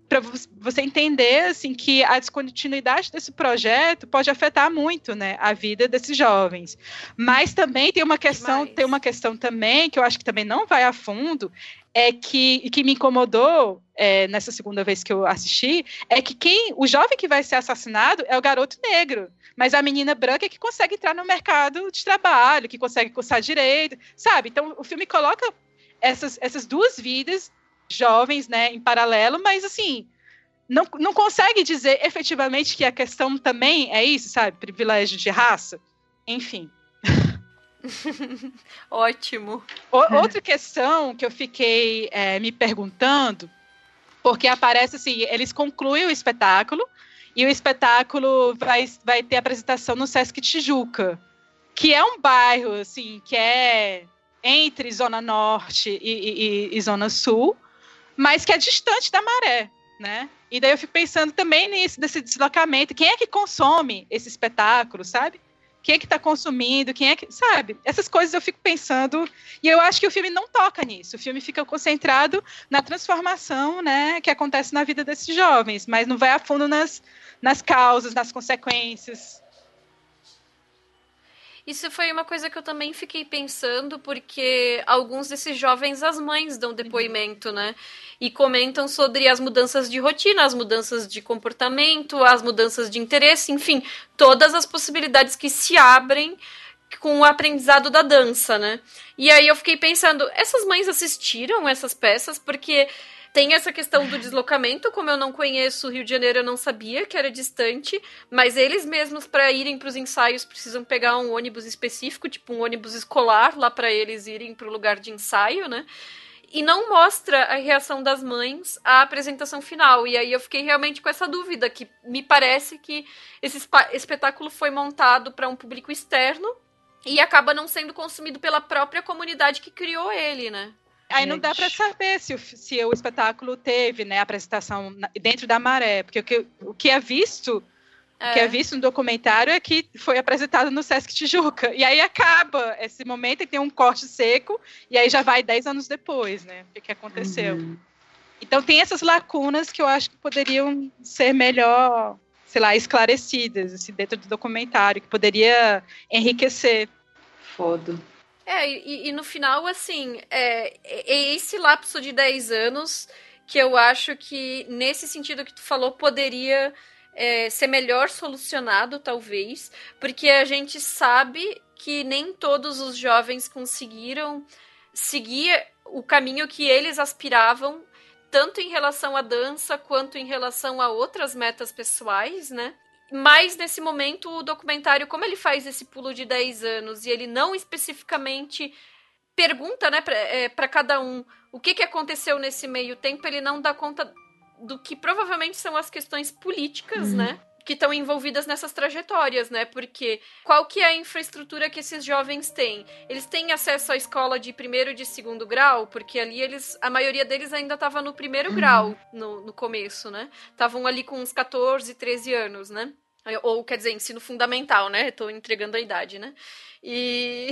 Speaker 3: para você entender assim que a descontinuidade desse projeto pode afetar muito, né, a vida desses jovens. Mas também tem uma questão, Demais. tem uma questão também que eu acho que também não vai a fundo, é que que me incomodou é, nessa segunda vez que eu assisti é que quem o jovem que vai ser assassinado é o garoto negro mas a menina branca é que consegue entrar no mercado de trabalho, que consegue cursar direito, sabe? Então o filme coloca essas, essas duas vidas jovens, né, em paralelo, mas assim, não, não consegue dizer efetivamente que a questão também é isso, sabe? Privilégio de raça. Enfim. [laughs]
Speaker 2: Ótimo.
Speaker 3: O, outra questão que eu fiquei é, me perguntando, porque aparece assim, eles concluem o espetáculo e o espetáculo vai, vai ter apresentação no Sesc Tijuca, que é um bairro assim que é entre Zona Norte e, e, e Zona Sul, mas que é distante da maré, né? E daí eu fico pensando também nisso, desse deslocamento. Quem é que consome esse espetáculo, sabe? Quem é que está consumindo? Quem é que. Sabe? Essas coisas eu fico pensando. E eu acho que o filme não toca nisso. O filme fica concentrado na transformação né, que acontece na vida desses jovens, mas não vai a fundo nas, nas causas, nas consequências.
Speaker 2: Isso foi uma coisa que eu também fiquei pensando, porque alguns desses jovens, as mães dão depoimento, né? E comentam sobre as mudanças de rotina, as mudanças de comportamento, as mudanças de interesse, enfim, todas as possibilidades que se abrem com o aprendizado da dança, né? E aí eu fiquei pensando, essas mães assistiram essas peças? Porque tem essa questão do deslocamento, como eu não conheço o Rio de Janeiro, eu não sabia que era distante, mas eles mesmos para irem para os ensaios precisam pegar um ônibus específico, tipo um ônibus escolar lá para eles irem para o lugar de ensaio, né? E não mostra a reação das mães à apresentação final. E aí eu fiquei realmente com essa dúvida que me parece que esse espetáculo foi montado para um público externo e acaba não sendo consumido pela própria comunidade que criou ele, né?
Speaker 3: Aí não dá para saber se o, se o espetáculo teve, né, apresentação dentro da maré, porque o que, o que é visto, é. o que é visto no documentário é que foi apresentado no Sesc Tijuca. E aí acaba esse momento e tem um corte seco, e aí já vai dez anos depois, né? O que, que aconteceu. Uhum. Então tem essas lacunas que eu acho que poderiam ser melhor, sei lá, esclarecidas assim, dentro do documentário, que poderia enriquecer.
Speaker 4: Foda.
Speaker 2: É, e, e no final, assim, é, é esse lapso de 10 anos que eu acho que, nesse sentido que tu falou, poderia é, ser melhor solucionado, talvez, porque a gente sabe que nem todos os jovens conseguiram seguir o caminho que eles aspiravam, tanto em relação à dança quanto em relação a outras metas pessoais, né? Mas nesse momento, o documentário, como ele faz esse pulo de 10 anos e ele não especificamente pergunta né, para é, cada um o que, que aconteceu nesse meio tempo, ele não dá conta do que provavelmente são as questões políticas, uhum. né? Que estão envolvidas nessas trajetórias, né? Porque qual que é a infraestrutura que esses jovens têm? Eles têm acesso à escola de primeiro e de segundo grau, porque ali eles, a maioria deles ainda estava no primeiro uhum. grau no, no começo, né? Estavam ali com uns 14, 13 anos, né? Ou, quer dizer, ensino fundamental, né? Estou entregando a idade, né? E,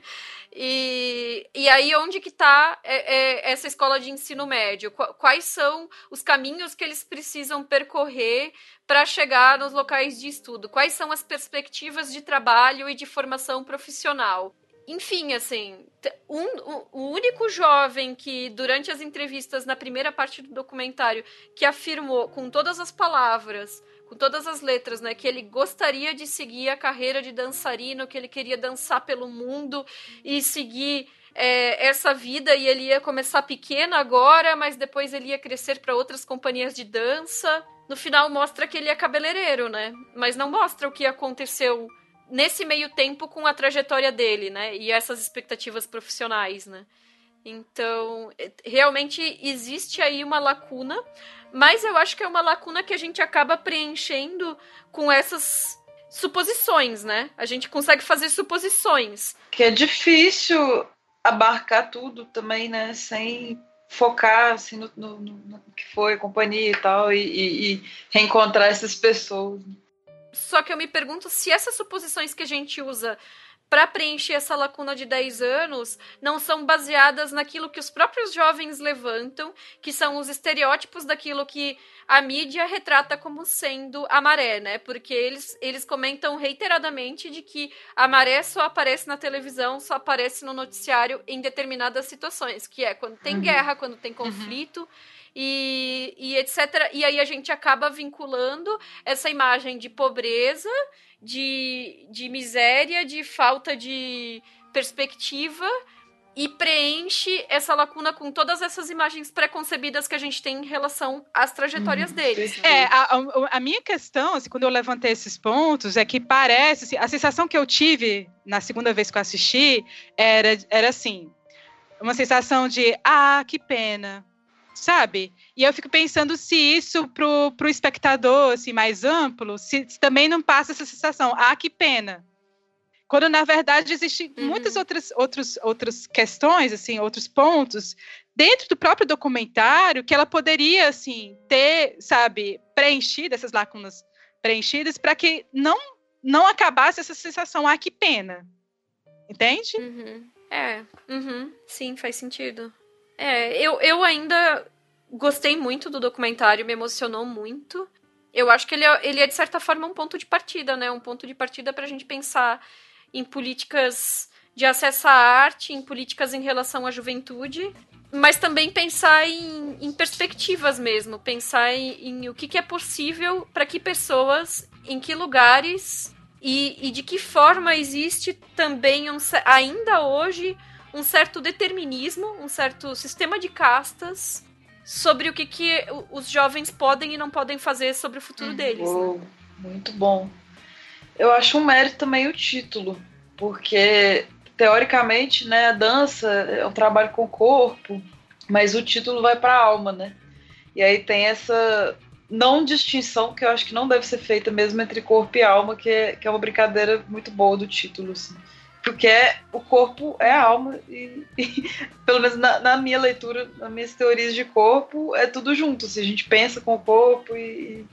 Speaker 2: [laughs] e, e aí, onde que está é, é, essa escola de ensino médio? Quais são os caminhos que eles precisam percorrer para chegar nos locais de estudo? Quais são as perspectivas de trabalho e de formação profissional? Enfim, assim, um, o único jovem que, durante as entrevistas na primeira parte do documentário, que afirmou com todas as palavras com todas as letras, né? Que ele gostaria de seguir a carreira de dançarino, que ele queria dançar pelo mundo e seguir é, essa vida e ele ia começar pequeno agora, mas depois ele ia crescer para outras companhias de dança. No final mostra que ele é cabeleireiro, né? Mas não mostra o que aconteceu nesse meio tempo com a trajetória dele, né? E essas expectativas profissionais, né? Então, é, realmente existe aí uma lacuna mas eu acho que é uma lacuna que a gente acaba preenchendo com essas suposições, né? A gente consegue fazer suposições.
Speaker 4: Que é difícil abarcar tudo também, né? Sem focar assim, no, no, no, que foi a companhia e tal, e, e, e reencontrar essas pessoas.
Speaker 2: Só que eu me pergunto se essas suposições que a gente usa para preencher essa lacuna de 10 anos não são baseadas naquilo que os próprios jovens levantam, que são os estereótipos daquilo que a mídia retrata como sendo a maré, né? Porque eles, eles comentam reiteradamente de que a maré só aparece na televisão, só aparece no noticiário em determinadas situações, que é quando tem uhum. guerra, quando tem uhum. conflito. Uhum. E, e etc. E aí a gente acaba vinculando essa imagem de pobreza de, de miséria, de falta de perspectiva e preenche essa lacuna com todas essas imagens preconcebidas que a gente tem em relação às trajetórias hum, deles.
Speaker 3: É, a, a, minha questão, assim, quando eu levantei esses pontos, é que parece, assim, a sensação que eu tive na segunda vez que eu assisti era, era assim, uma sensação de, ah, que pena, sabe? E eu fico pensando se isso pro, pro espectador, assim, mais amplo, se, se também não passa essa sensação, ah, que pena. Quando, na verdade, existem uhum. muitas outras, outros, outras questões, assim, outros pontos dentro do próprio documentário que ela poderia, assim, ter, sabe, preenchido essas lacunas preenchidas para que não, não acabasse essa sensação, ah, que pena. Entende?
Speaker 2: Uhum. É, uhum. sim, faz sentido. É, eu, eu ainda gostei muito do documentário, me emocionou muito. Eu acho que ele é, ele é, de certa forma, um ponto de partida, né? Um ponto de partida para a gente pensar em políticas de acesso à arte, em políticas em relação à juventude, mas também pensar em, em perspectivas mesmo, pensar em, em, o que, que é possível para que pessoas, em que lugares e, e de que forma existe também um, ainda hoje um certo determinismo, um certo sistema de castas sobre o que, que os jovens podem e não podem fazer sobre o futuro hum, deles.
Speaker 4: Oh, né? Muito bom. Eu acho um mérito também o título, porque teoricamente, né, a dança é um trabalho com o corpo, mas o título vai para a alma, né? E aí tem essa não distinção que eu acho que não deve ser feita mesmo entre corpo e alma, que é, que é uma brincadeira muito boa do título, assim porque é, o corpo é a alma e, e [laughs] pelo menos na, na, minha leitura, nas minhas teorias de corpo, é tudo junto. Se assim, a gente pensa com o corpo e,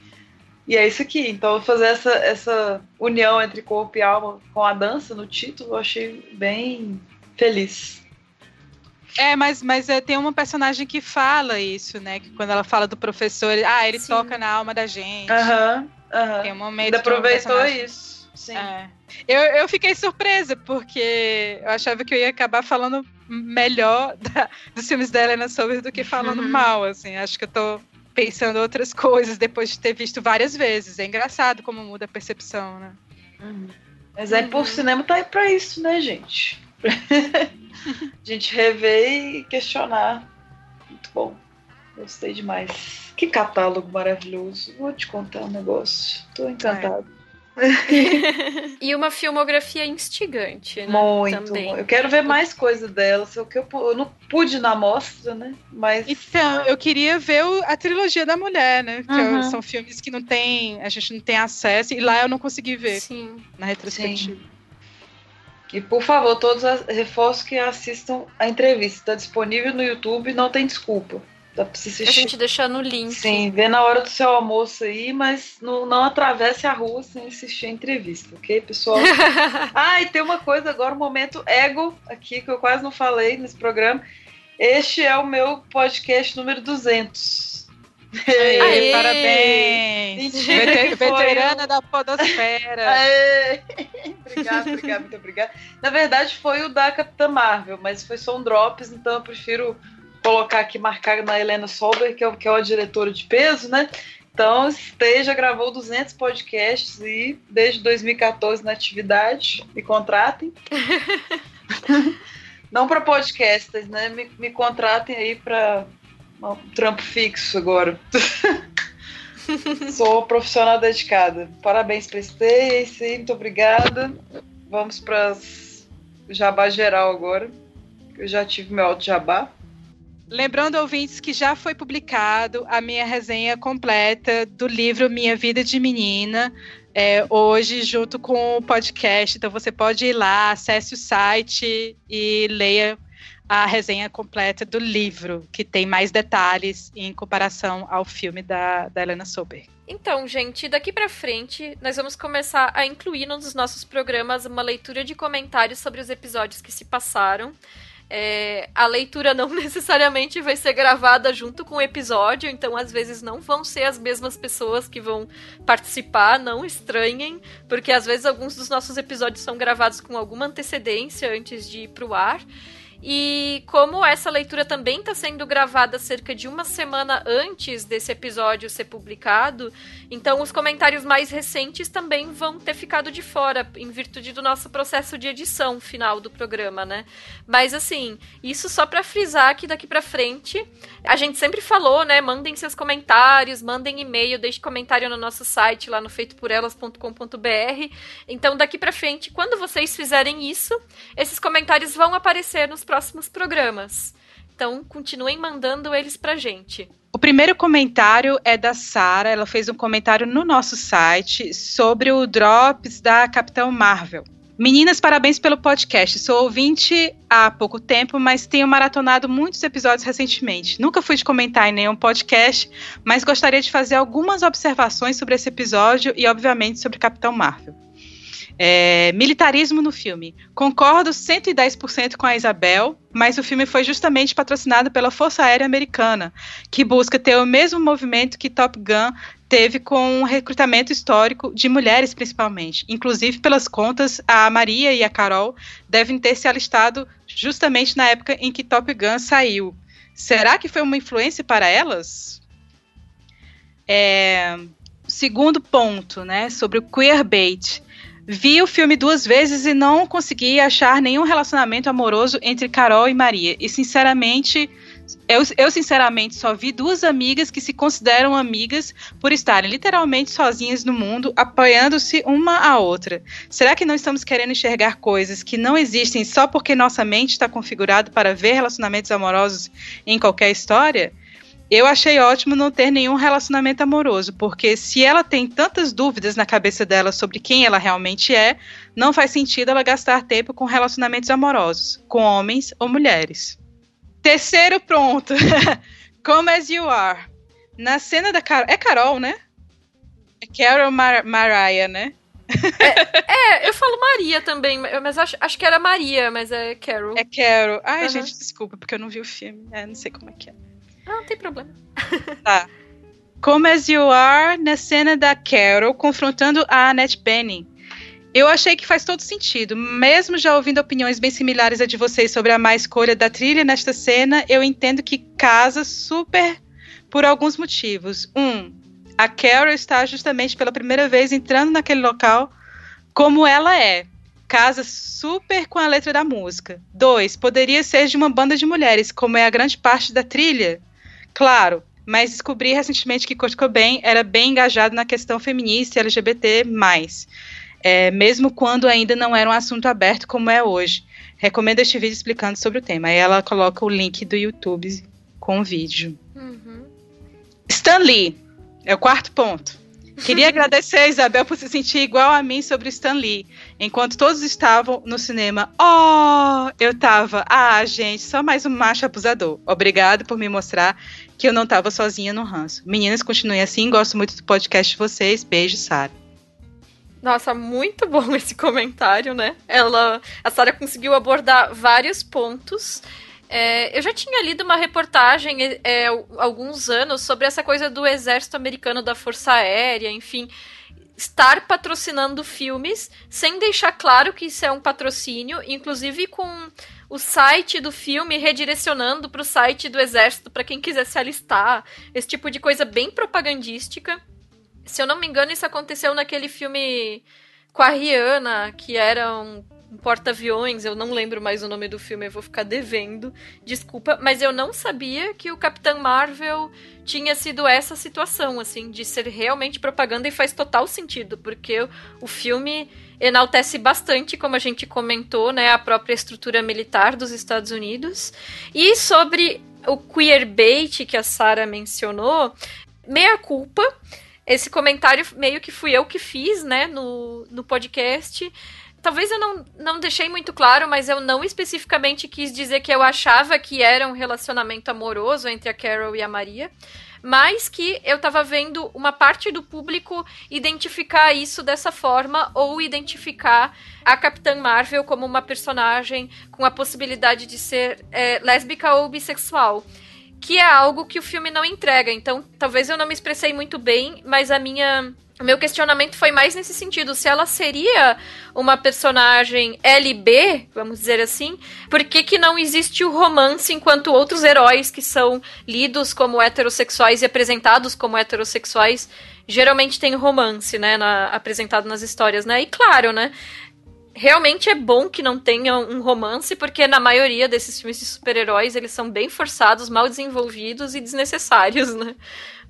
Speaker 4: e é isso aqui. Então fazer essa, essa união entre corpo e alma com a dança no título, eu achei bem feliz.
Speaker 3: É, mas, mas é, tem uma personagem que fala isso, né? Que quando ela fala do professor, ah, ele Sim. toca na alma da gente.
Speaker 4: Aham, aham.
Speaker 3: Tem um momento.
Speaker 4: Ainda aproveitou isso. Sim.
Speaker 3: É. Eu, eu fiquei surpresa, porque eu achava que eu ia acabar falando melhor da, dos filmes da Helena Sober do que falando uhum. mal, assim. Acho que eu tô pensando outras coisas depois de ter visto várias vezes. É engraçado como muda a percepção, né?
Speaker 4: Uhum. Mas é por cinema tá aí pra isso, né, gente? [laughs] a gente rever e questionar. Muito bom. Gostei demais. Que catálogo maravilhoso. Vou te contar um negócio. Tô encantado. É. [laughs]
Speaker 2: e uma filmografia instigante, né?
Speaker 4: Muito. Também. Eu quero ver mais coisa dela. Só que eu, eu não pude na mostra, né? Mas.
Speaker 3: Então, eu queria ver o, a trilogia da mulher, né? Que uhum. são filmes que não tem. A gente não tem acesso. E lá eu não consegui ver.
Speaker 2: Sim.
Speaker 3: Na retrospectiva. Sim.
Speaker 4: E por favor, todos reforço que assistam a entrevista. Está disponível no YouTube, não tem desculpa. Dá pra
Speaker 2: assistir. A gente deixar no link.
Speaker 4: Sim, vê na hora do seu almoço aí, mas não, não atravesse a rua sem assistir a entrevista, ok, pessoal? [laughs] ah, e tem uma coisa agora, um momento ego aqui, que eu quase não falei nesse programa. Este é o meu podcast número 200.
Speaker 3: Aê, Aê, parabéns! Veterana da podosfera. [laughs]
Speaker 4: Aê. obrigada, obrigada, muito obrigada. Na verdade, foi o da Capitã Marvel, mas foi só um drops, então eu prefiro colocar aqui, marcar na Helena Solber, que é, que é uma diretora de peso, né? Então, esteja gravou 200 podcasts e desde 2014 na atividade, me contratem. [laughs] Não para podcasters, né? Me, me contratem aí para um trampo fixo agora. [laughs] Sou profissional dedicada. Parabéns para Stacy, muito obrigada. Vamos para jabá geral agora. Eu já tive meu alto jabá.
Speaker 3: Lembrando, ouvintes, que já foi publicado a minha resenha completa do livro Minha Vida de Menina, é, hoje, junto com o podcast. Então, você pode ir lá, acesse o site e leia a resenha completa do livro, que tem mais detalhes em comparação ao filme da, da Helena Sober.
Speaker 2: Então, gente, daqui para frente, nós vamos começar a incluir nos nossos programas uma leitura de comentários sobre os episódios que se passaram. É, a leitura não [laughs] necessariamente vai ser gravada junto com o episódio, então às vezes não vão ser as mesmas pessoas que vão participar, não estranhem, porque às vezes alguns dos nossos episódios são gravados com alguma antecedência antes de ir pro ar. E como essa leitura também está sendo gravada cerca de uma semana antes desse episódio ser publicado, então os comentários mais recentes também vão ter ficado de fora, em virtude do nosso processo de edição final do programa, né? Mas assim, isso só para frisar que daqui para frente, a gente sempre falou, né? Mandem seus comentários, mandem e-mail, deixe comentário no nosso site lá no feitoporelas.com.br. Então daqui para frente, quando vocês fizerem isso, esses comentários vão aparecer nos próximos programas. Então, continuem mandando eles pra gente.
Speaker 3: O primeiro comentário é da Sara. Ela fez um comentário no nosso site sobre o Drops da Capitão Marvel. Meninas, parabéns pelo podcast. Sou ouvinte há pouco tempo, mas tenho maratonado muitos episódios recentemente. Nunca fui de comentar em nenhum podcast, mas gostaria de fazer algumas observações sobre esse episódio e, obviamente, sobre Capitão Marvel. É, militarismo no filme. Concordo 110% com a Isabel, mas o filme foi justamente patrocinado pela Força Aérea Americana, que busca ter o mesmo movimento que Top Gun teve com o recrutamento histórico de mulheres, principalmente. Inclusive, pelas contas, a Maria e a Carol devem ter se alistado justamente na época em que Top Gun saiu. Será que foi uma influência para elas? É, segundo ponto, né, sobre o queerbait. Vi o filme duas vezes e não consegui achar nenhum relacionamento amoroso entre Carol e Maria. E sinceramente, eu, eu, sinceramente só vi duas amigas que se consideram amigas por estarem literalmente sozinhas no mundo, apoiando-se uma à outra. Será que não estamos querendo enxergar coisas que não existem só porque nossa mente está configurada para ver relacionamentos amorosos em qualquer história? Eu achei ótimo não ter nenhum relacionamento amoroso, porque se ela tem tantas dúvidas na cabeça dela sobre quem ela realmente é, não faz sentido ela gastar tempo com relacionamentos amorosos, com homens ou mulheres. Terceiro ponto. [laughs] Come as you are. Na cena da Carol. É Carol, né? É Carol Mar Mariah, né?
Speaker 2: é, é, eu falo Maria também, mas acho, acho que era Maria, mas é Carol.
Speaker 3: É Carol. Ai, uhum. gente, desculpa, porque eu não vi o filme. É, não sei como é que é.
Speaker 2: Ah, não tem problema. [laughs]
Speaker 3: Tá. Como As You Are na cena da Carol confrontando a Annette Bening. Eu achei que faz todo sentido. Mesmo já ouvindo opiniões bem similares a de vocês sobre a má escolha da trilha nesta cena, eu entendo que casa super por alguns motivos. Um, a Carol está justamente pela primeira vez entrando naquele local como ela é. Casa super com a letra da música. Dois, poderia ser de uma banda de mulheres, como é a grande parte da trilha. Claro, mas descobri recentemente que Kurt Cobain era bem engajado na questão feminista e LGBT+, é, mesmo quando ainda não era um assunto aberto como é hoje. Recomendo este vídeo explicando sobre o tema. Aí ela coloca o link do YouTube com o vídeo. Uhum. Stan Lee, é o quarto ponto. Queria [laughs] agradecer a Isabel por se sentir igual a mim sobre Stan Lee. Enquanto todos estavam no cinema, oh, eu tava, ah, gente, só mais um macho abusador. Obrigado por me mostrar que eu não tava sozinha no ranço. Meninas, continuem assim, gosto muito do podcast de vocês. Beijo, Sara.
Speaker 2: Nossa, muito bom [laughs] esse comentário, né? Ela, a Sara conseguiu abordar vários pontos. É, eu já tinha lido uma reportagem é, é, alguns anos sobre essa coisa do exército americano da Força Aérea, enfim, estar patrocinando filmes sem deixar claro que isso é um patrocínio, inclusive com o site do filme redirecionando para o site do exército para quem quiser se alistar, esse tipo de coisa bem propagandística. Se eu não me engano, isso aconteceu naquele filme com a Rihanna, que era um um porta-aviões, eu não lembro mais o nome do filme, eu vou ficar devendo. Desculpa, mas eu não sabia que o Capitão Marvel tinha sido essa situação, assim, de ser realmente propaganda e faz total sentido, porque o filme enaltece bastante, como a gente comentou, né, a própria estrutura militar dos Estados Unidos. E sobre o queerbait que a Sara mencionou, meia culpa. Esse comentário meio que fui eu que fiz, né, no, no podcast talvez eu não, não deixei muito claro, mas eu não especificamente quis dizer que eu achava que era um relacionamento amoroso entre a Carol e a Maria, mas que eu estava vendo uma parte do público identificar isso dessa forma ou identificar a Capitã Marvel como uma personagem com a possibilidade de ser é, lésbica ou bissexual que é algo que o filme não entrega. Então, talvez eu não me expressei muito bem, mas a minha o meu questionamento foi mais nesse sentido, se ela seria uma personagem LB, vamos dizer assim, por que, que não existe o romance enquanto outros heróis que são lidos como heterossexuais e apresentados como heterossexuais geralmente têm romance, né, na, apresentado nas histórias, né? E claro, né, realmente é bom que não tenha um romance, porque na maioria desses filmes de super-heróis eles são bem forçados, mal desenvolvidos e desnecessários, né?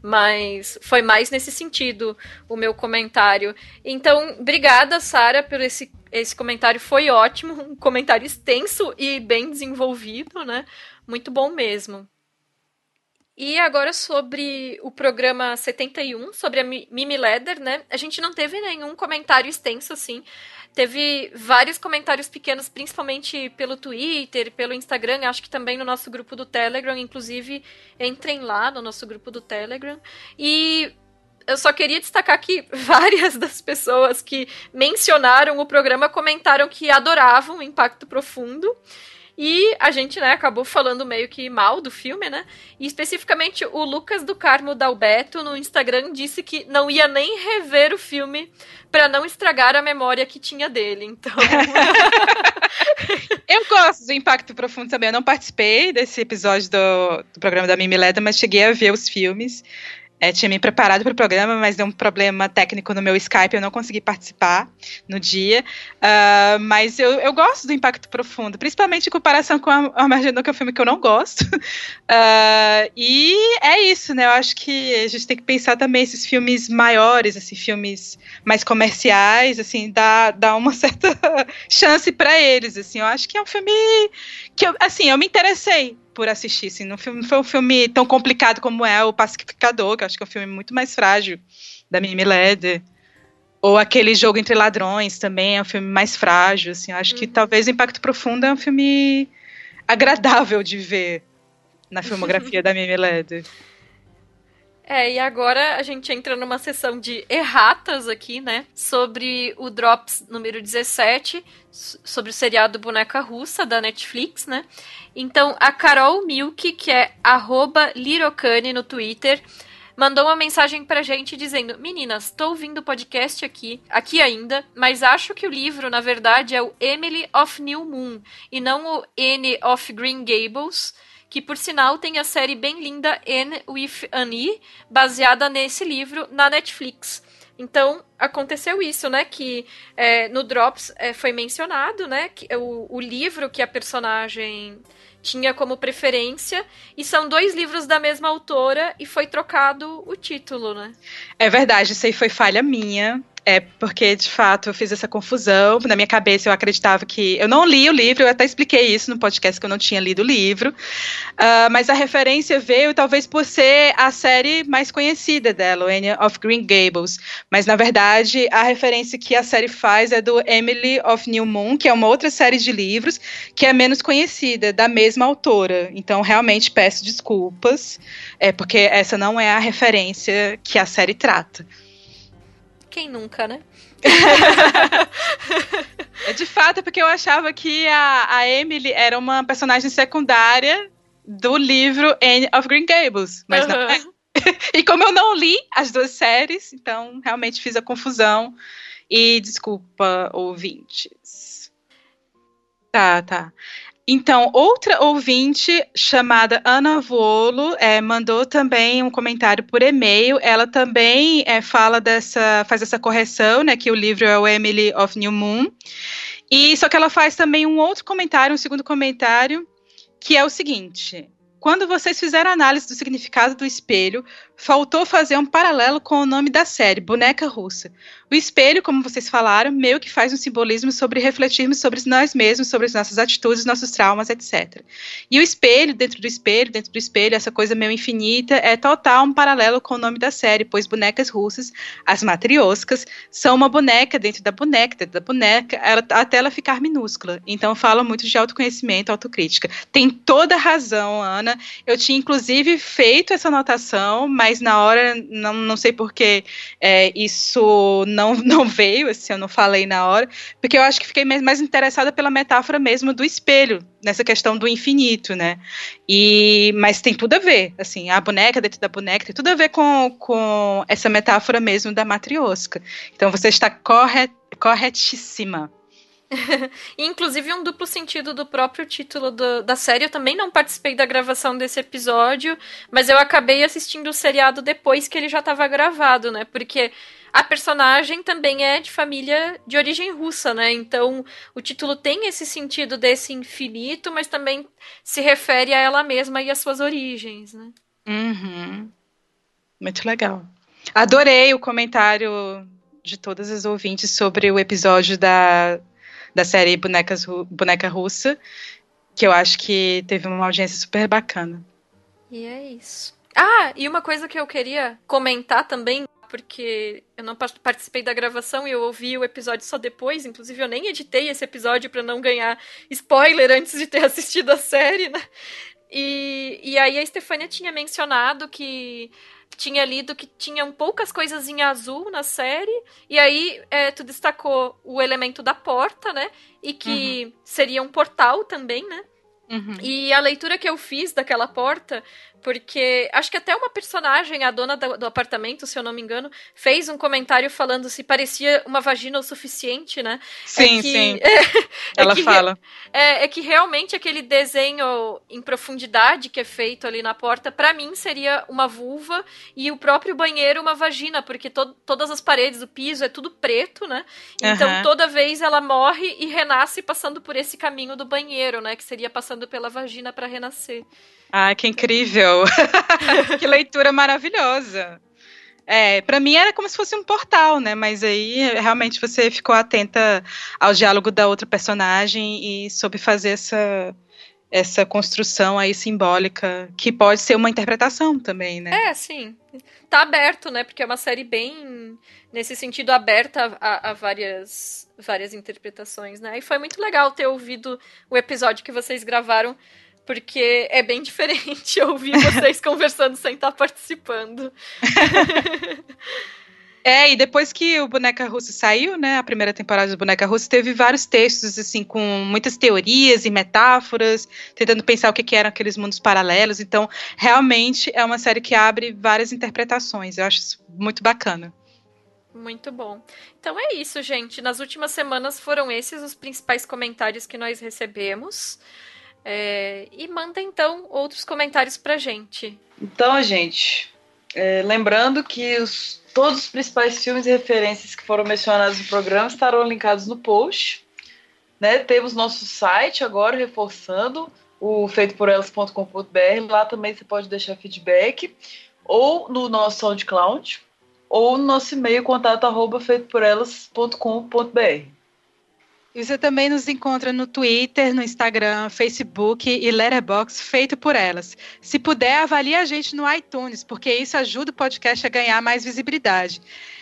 Speaker 2: Mas foi mais nesse sentido o meu comentário. Então, obrigada, Sara, por esse, esse comentário. Foi ótimo, um comentário extenso e bem desenvolvido, né? Muito bom mesmo. E agora sobre o programa 71, sobre a Mimi Leder, né? A gente não teve nenhum comentário extenso, assim. Teve vários comentários pequenos, principalmente pelo Twitter, pelo Instagram, acho que também no nosso grupo do Telegram. Inclusive, entrem lá no nosso grupo do Telegram. E eu só queria destacar que [laughs] várias das pessoas que mencionaram o programa comentaram que adoravam o Impacto Profundo. E a gente, né, acabou falando meio que mal do filme, né? E especificamente o Lucas do Carmo Dalbeto no Instagram disse que não ia nem rever o filme para não estragar a memória que tinha dele. Então. [laughs]
Speaker 3: eu gosto do Impacto Profundo também. Eu não participei desse episódio do, do programa da Mimi Leda, mas cheguei a ver os filmes. É, tinha me preparado para o programa, mas deu um problema técnico no meu Skype, eu não consegui participar no dia. Uh, mas eu, eu gosto do Impacto Profundo, principalmente em comparação com a Armageddon, que é um filme que eu não gosto. Uh, [laughs] e é isso, né? Eu acho que a gente tem que pensar também esses filmes maiores, assim, filmes mais comerciais, assim, dá, dá uma [laughs] certa chance para eles, assim. Eu acho que é um filme que, eu, assim, eu me interessei por assistir. Assim, não foi um filme tão complicado como é o Pacificador, que eu acho que é um filme muito mais frágil, da Mimi Leder. Ou aquele Jogo Entre Ladrões também é um filme mais frágil. Assim, eu acho que uhum. talvez o Impacto Profundo é um filme agradável de ver na filmografia da Mimi Leder.
Speaker 2: É, e agora a gente entra numa sessão de erratas aqui, né? Sobre o Drops número 17, sobre o seriado Boneca Russa da Netflix, né? Então, a Carol Milk, que é Lirocane no Twitter, mandou uma mensagem pra gente dizendo: Meninas, tô ouvindo o podcast aqui, aqui ainda, mas acho que o livro, na verdade, é o Emily of New Moon e não o N of Green Gables que por sinal tem a série bem linda Anne with Annie, baseada nesse livro na Netflix. Então, aconteceu isso, né? Que é, no Drops é, foi mencionado, né? Que, o, o livro que a personagem tinha como preferência, e são dois livros da mesma autora e foi trocado o título, né?
Speaker 3: É verdade, isso aí foi falha minha. É porque, de fato, eu fiz essa confusão. Na minha cabeça, eu acreditava que. Eu não li o livro, eu até expliquei isso no podcast que eu não tinha lido o livro. Uh, mas a referência veio, talvez, por ser a série mais conhecida dela, Anne of Green Gables. Mas, na verdade, a referência que a série faz é do Emily of New Moon, que é uma outra série de livros que é menos conhecida, da mesma autora. Então, realmente, peço desculpas, é, porque essa não é a referência que a série trata.
Speaker 2: Quem nunca, né? [laughs]
Speaker 3: é de fato, porque eu achava que a, a Emily era uma personagem secundária do livro Anne of Green Gables, mas uhum. não é. [laughs] e como eu não li as duas séries, então realmente fiz a confusão. E desculpa, ouvintes. Tá, tá. Então, outra ouvinte chamada Ana Volo é, mandou também um comentário por e-mail. Ela também é, fala dessa, faz essa correção, né? Que o livro é o Emily of New Moon. E só que ela faz também um outro comentário, um segundo comentário, que é o seguinte: quando vocês fizeram análise do significado do espelho, faltou fazer um paralelo com o nome da série, Boneca Russa. O espelho, como vocês falaram, meio que faz um simbolismo sobre refletirmos sobre nós mesmos, sobre as nossas atitudes, nossos traumas, etc. E o espelho, dentro do espelho, dentro do espelho, essa coisa meio infinita, é total um paralelo com o nome da série, pois bonecas russas, as matrioscas, são uma boneca dentro da boneca, dentro da boneca, ela, até ela ficar minúscula. Então fala muito de autoconhecimento, autocrítica. Tem toda razão, Ana. Eu tinha, inclusive, feito essa anotação, mas na hora, não, não sei porque é, isso não, [laughs] não veio, assim, eu não falei na hora, porque eu acho que fiquei mais interessada pela metáfora mesmo do espelho, nessa questão do infinito, né? E, mas tem tudo a ver, assim, a boneca dentro da boneca tem tudo a ver com, com essa metáfora mesmo da matriosca. Então você está corret, corretíssima. [laughs]
Speaker 2: Inclusive um duplo sentido do próprio título do, da série. Eu também não participei da gravação desse episódio, mas eu acabei assistindo o seriado depois que ele já estava gravado, né? Porque a personagem também é de família de origem russa, né? Então o título tem esse sentido desse infinito, mas também se refere a ela mesma e às suas origens, né?
Speaker 3: Uhum. Muito legal. Adorei o comentário de todas as ouvintes sobre o episódio da, da série Bonecas, Boneca Russa, que eu acho que teve uma audiência super bacana.
Speaker 2: E é isso. Ah, e uma coisa que eu queria comentar também, porque eu não participei da gravação e eu ouvi o episódio só depois, inclusive eu nem editei esse episódio para não ganhar spoiler antes de ter [laughs] assistido a série, né? E, e aí a Stefania tinha mencionado que tinha lido que tinham poucas coisas em azul na série, e aí é, tu destacou o elemento da porta, né? E que uhum. seria um portal também, né? Uhum. E a leitura que eu fiz daquela porta porque acho que até uma personagem, a dona do, do, apartamento, se eu não me engano, fez um comentário falando se parecia uma vagina o suficiente, né?
Speaker 3: Sim,
Speaker 2: é
Speaker 3: que, sim. [laughs] É, Ela
Speaker 2: que,
Speaker 3: fala.
Speaker 2: É, é, que realmente aquele desenho em profundidade que é feito ali na porta, para mim seria uma vulva e o próprio banheiro uma vagina, porque to todas as paredes, o piso é tudo preto, né? Então uhum. toda vez ela morre e renasce passando por esse caminho do banheiro, né? Que seria passando pela vagina para renascer.
Speaker 3: Ah, que incrível! [laughs] que leitura maravilhosa! É, para mim era como se fosse um portal, né? Mas aí realmente você ficou atenta ao diálogo da outra personagem e soube fazer essa essa construção aí simbólica que pode ser uma interpretação também, né?
Speaker 2: É, sim. Tá aberto, né? Porque é uma série bem nesse sentido aberta a, a várias várias interpretações, né? E foi muito legal ter ouvido o episódio que vocês gravaram porque é bem diferente [laughs] ouvir vocês [laughs] conversando sem estar participando.
Speaker 3: É, e depois que o Boneca Russa saiu, né, a primeira temporada do Boneca Russa, teve vários textos, assim, com muitas teorias e metáforas, tentando pensar o que, que eram aqueles mundos paralelos. Então, realmente é uma série que abre várias interpretações. Eu acho isso muito bacana.
Speaker 2: Muito bom. Então é isso, gente. Nas últimas semanas foram esses os principais comentários que nós recebemos. É, e manda então outros comentários pra gente.
Speaker 4: Então, gente, é, lembrando que os, todos os principais filmes e referências que foram mencionados no programa estarão linkados no post. Né? Temos nosso site agora reforçando o feitoporelas.com.br. Lá também você pode deixar feedback, ou no nosso SoundCloud, ou no nosso e-mail contato arroba.
Speaker 3: Você também nos encontra no Twitter, no Instagram, Facebook e Letterboxd feito por elas. Se puder, avalie a gente no iTunes, porque isso ajuda o podcast a ganhar mais visibilidade.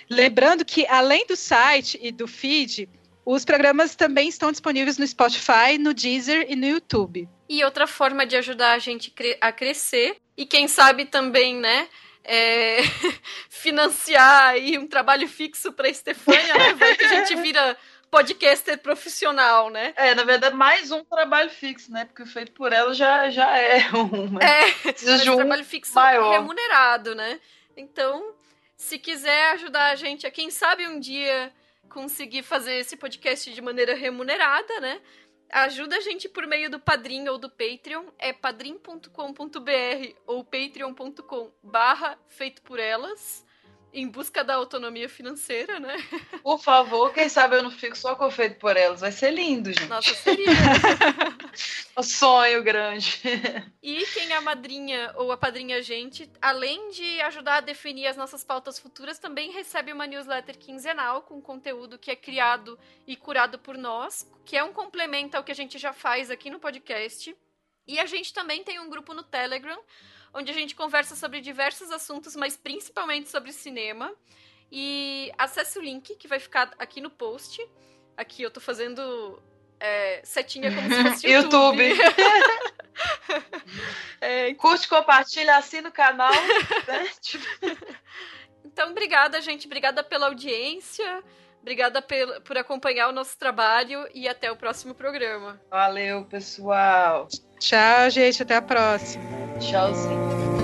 Speaker 3: Lembrando que, além do site e do feed, os programas também estão disponíveis no Spotify, no Deezer e no YouTube.
Speaker 2: E outra forma de ajudar a gente a crescer, e quem sabe também, né? É, [laughs] financiar aí um trabalho fixo para Estefânia, né? Vai que a gente vira podcaster profissional, né?
Speaker 4: É, na verdade, mais um trabalho fixo, né? Porque feito por ela já, já é [laughs] um.
Speaker 2: É, precisa de um trabalho fixo maior. remunerado, né? Então, se quiser ajudar a gente a, quem sabe, um dia conseguir fazer esse podcast de maneira remunerada, né? Ajuda a gente por meio do Padrim ou do Patreon, é padrim.com.br ou patreon.com barra feito por elas. Em busca da autonomia financeira, né? [laughs]
Speaker 4: Por favor, quem sabe eu não fico só com feito por elas. Vai ser lindo, gente.
Speaker 2: Nossa, seria. [laughs]
Speaker 4: um sonho grande.
Speaker 2: E quem é a madrinha ou a padrinha gente, além de ajudar a definir as nossas pautas futuras, também recebe uma newsletter quinzenal com conteúdo que é criado e curado por nós, que é um complemento ao que a gente já faz aqui no podcast. E a gente também tem um grupo no Telegram onde a gente conversa sobre diversos assuntos, mas principalmente sobre cinema. E acesse o link que vai ficar aqui no post. Aqui eu tô fazendo é, setinha como se fosse [laughs] YouTube. YouTube. [laughs]
Speaker 4: é, Curte, compartilha, assina o canal. Né? [laughs]
Speaker 2: então, obrigada, gente. Obrigada pela audiência. Obrigada por, por acompanhar o nosso trabalho e até o próximo programa.
Speaker 4: Valeu, pessoal.
Speaker 3: Tchau, gente. Até a próxima.
Speaker 4: Tchauzinho.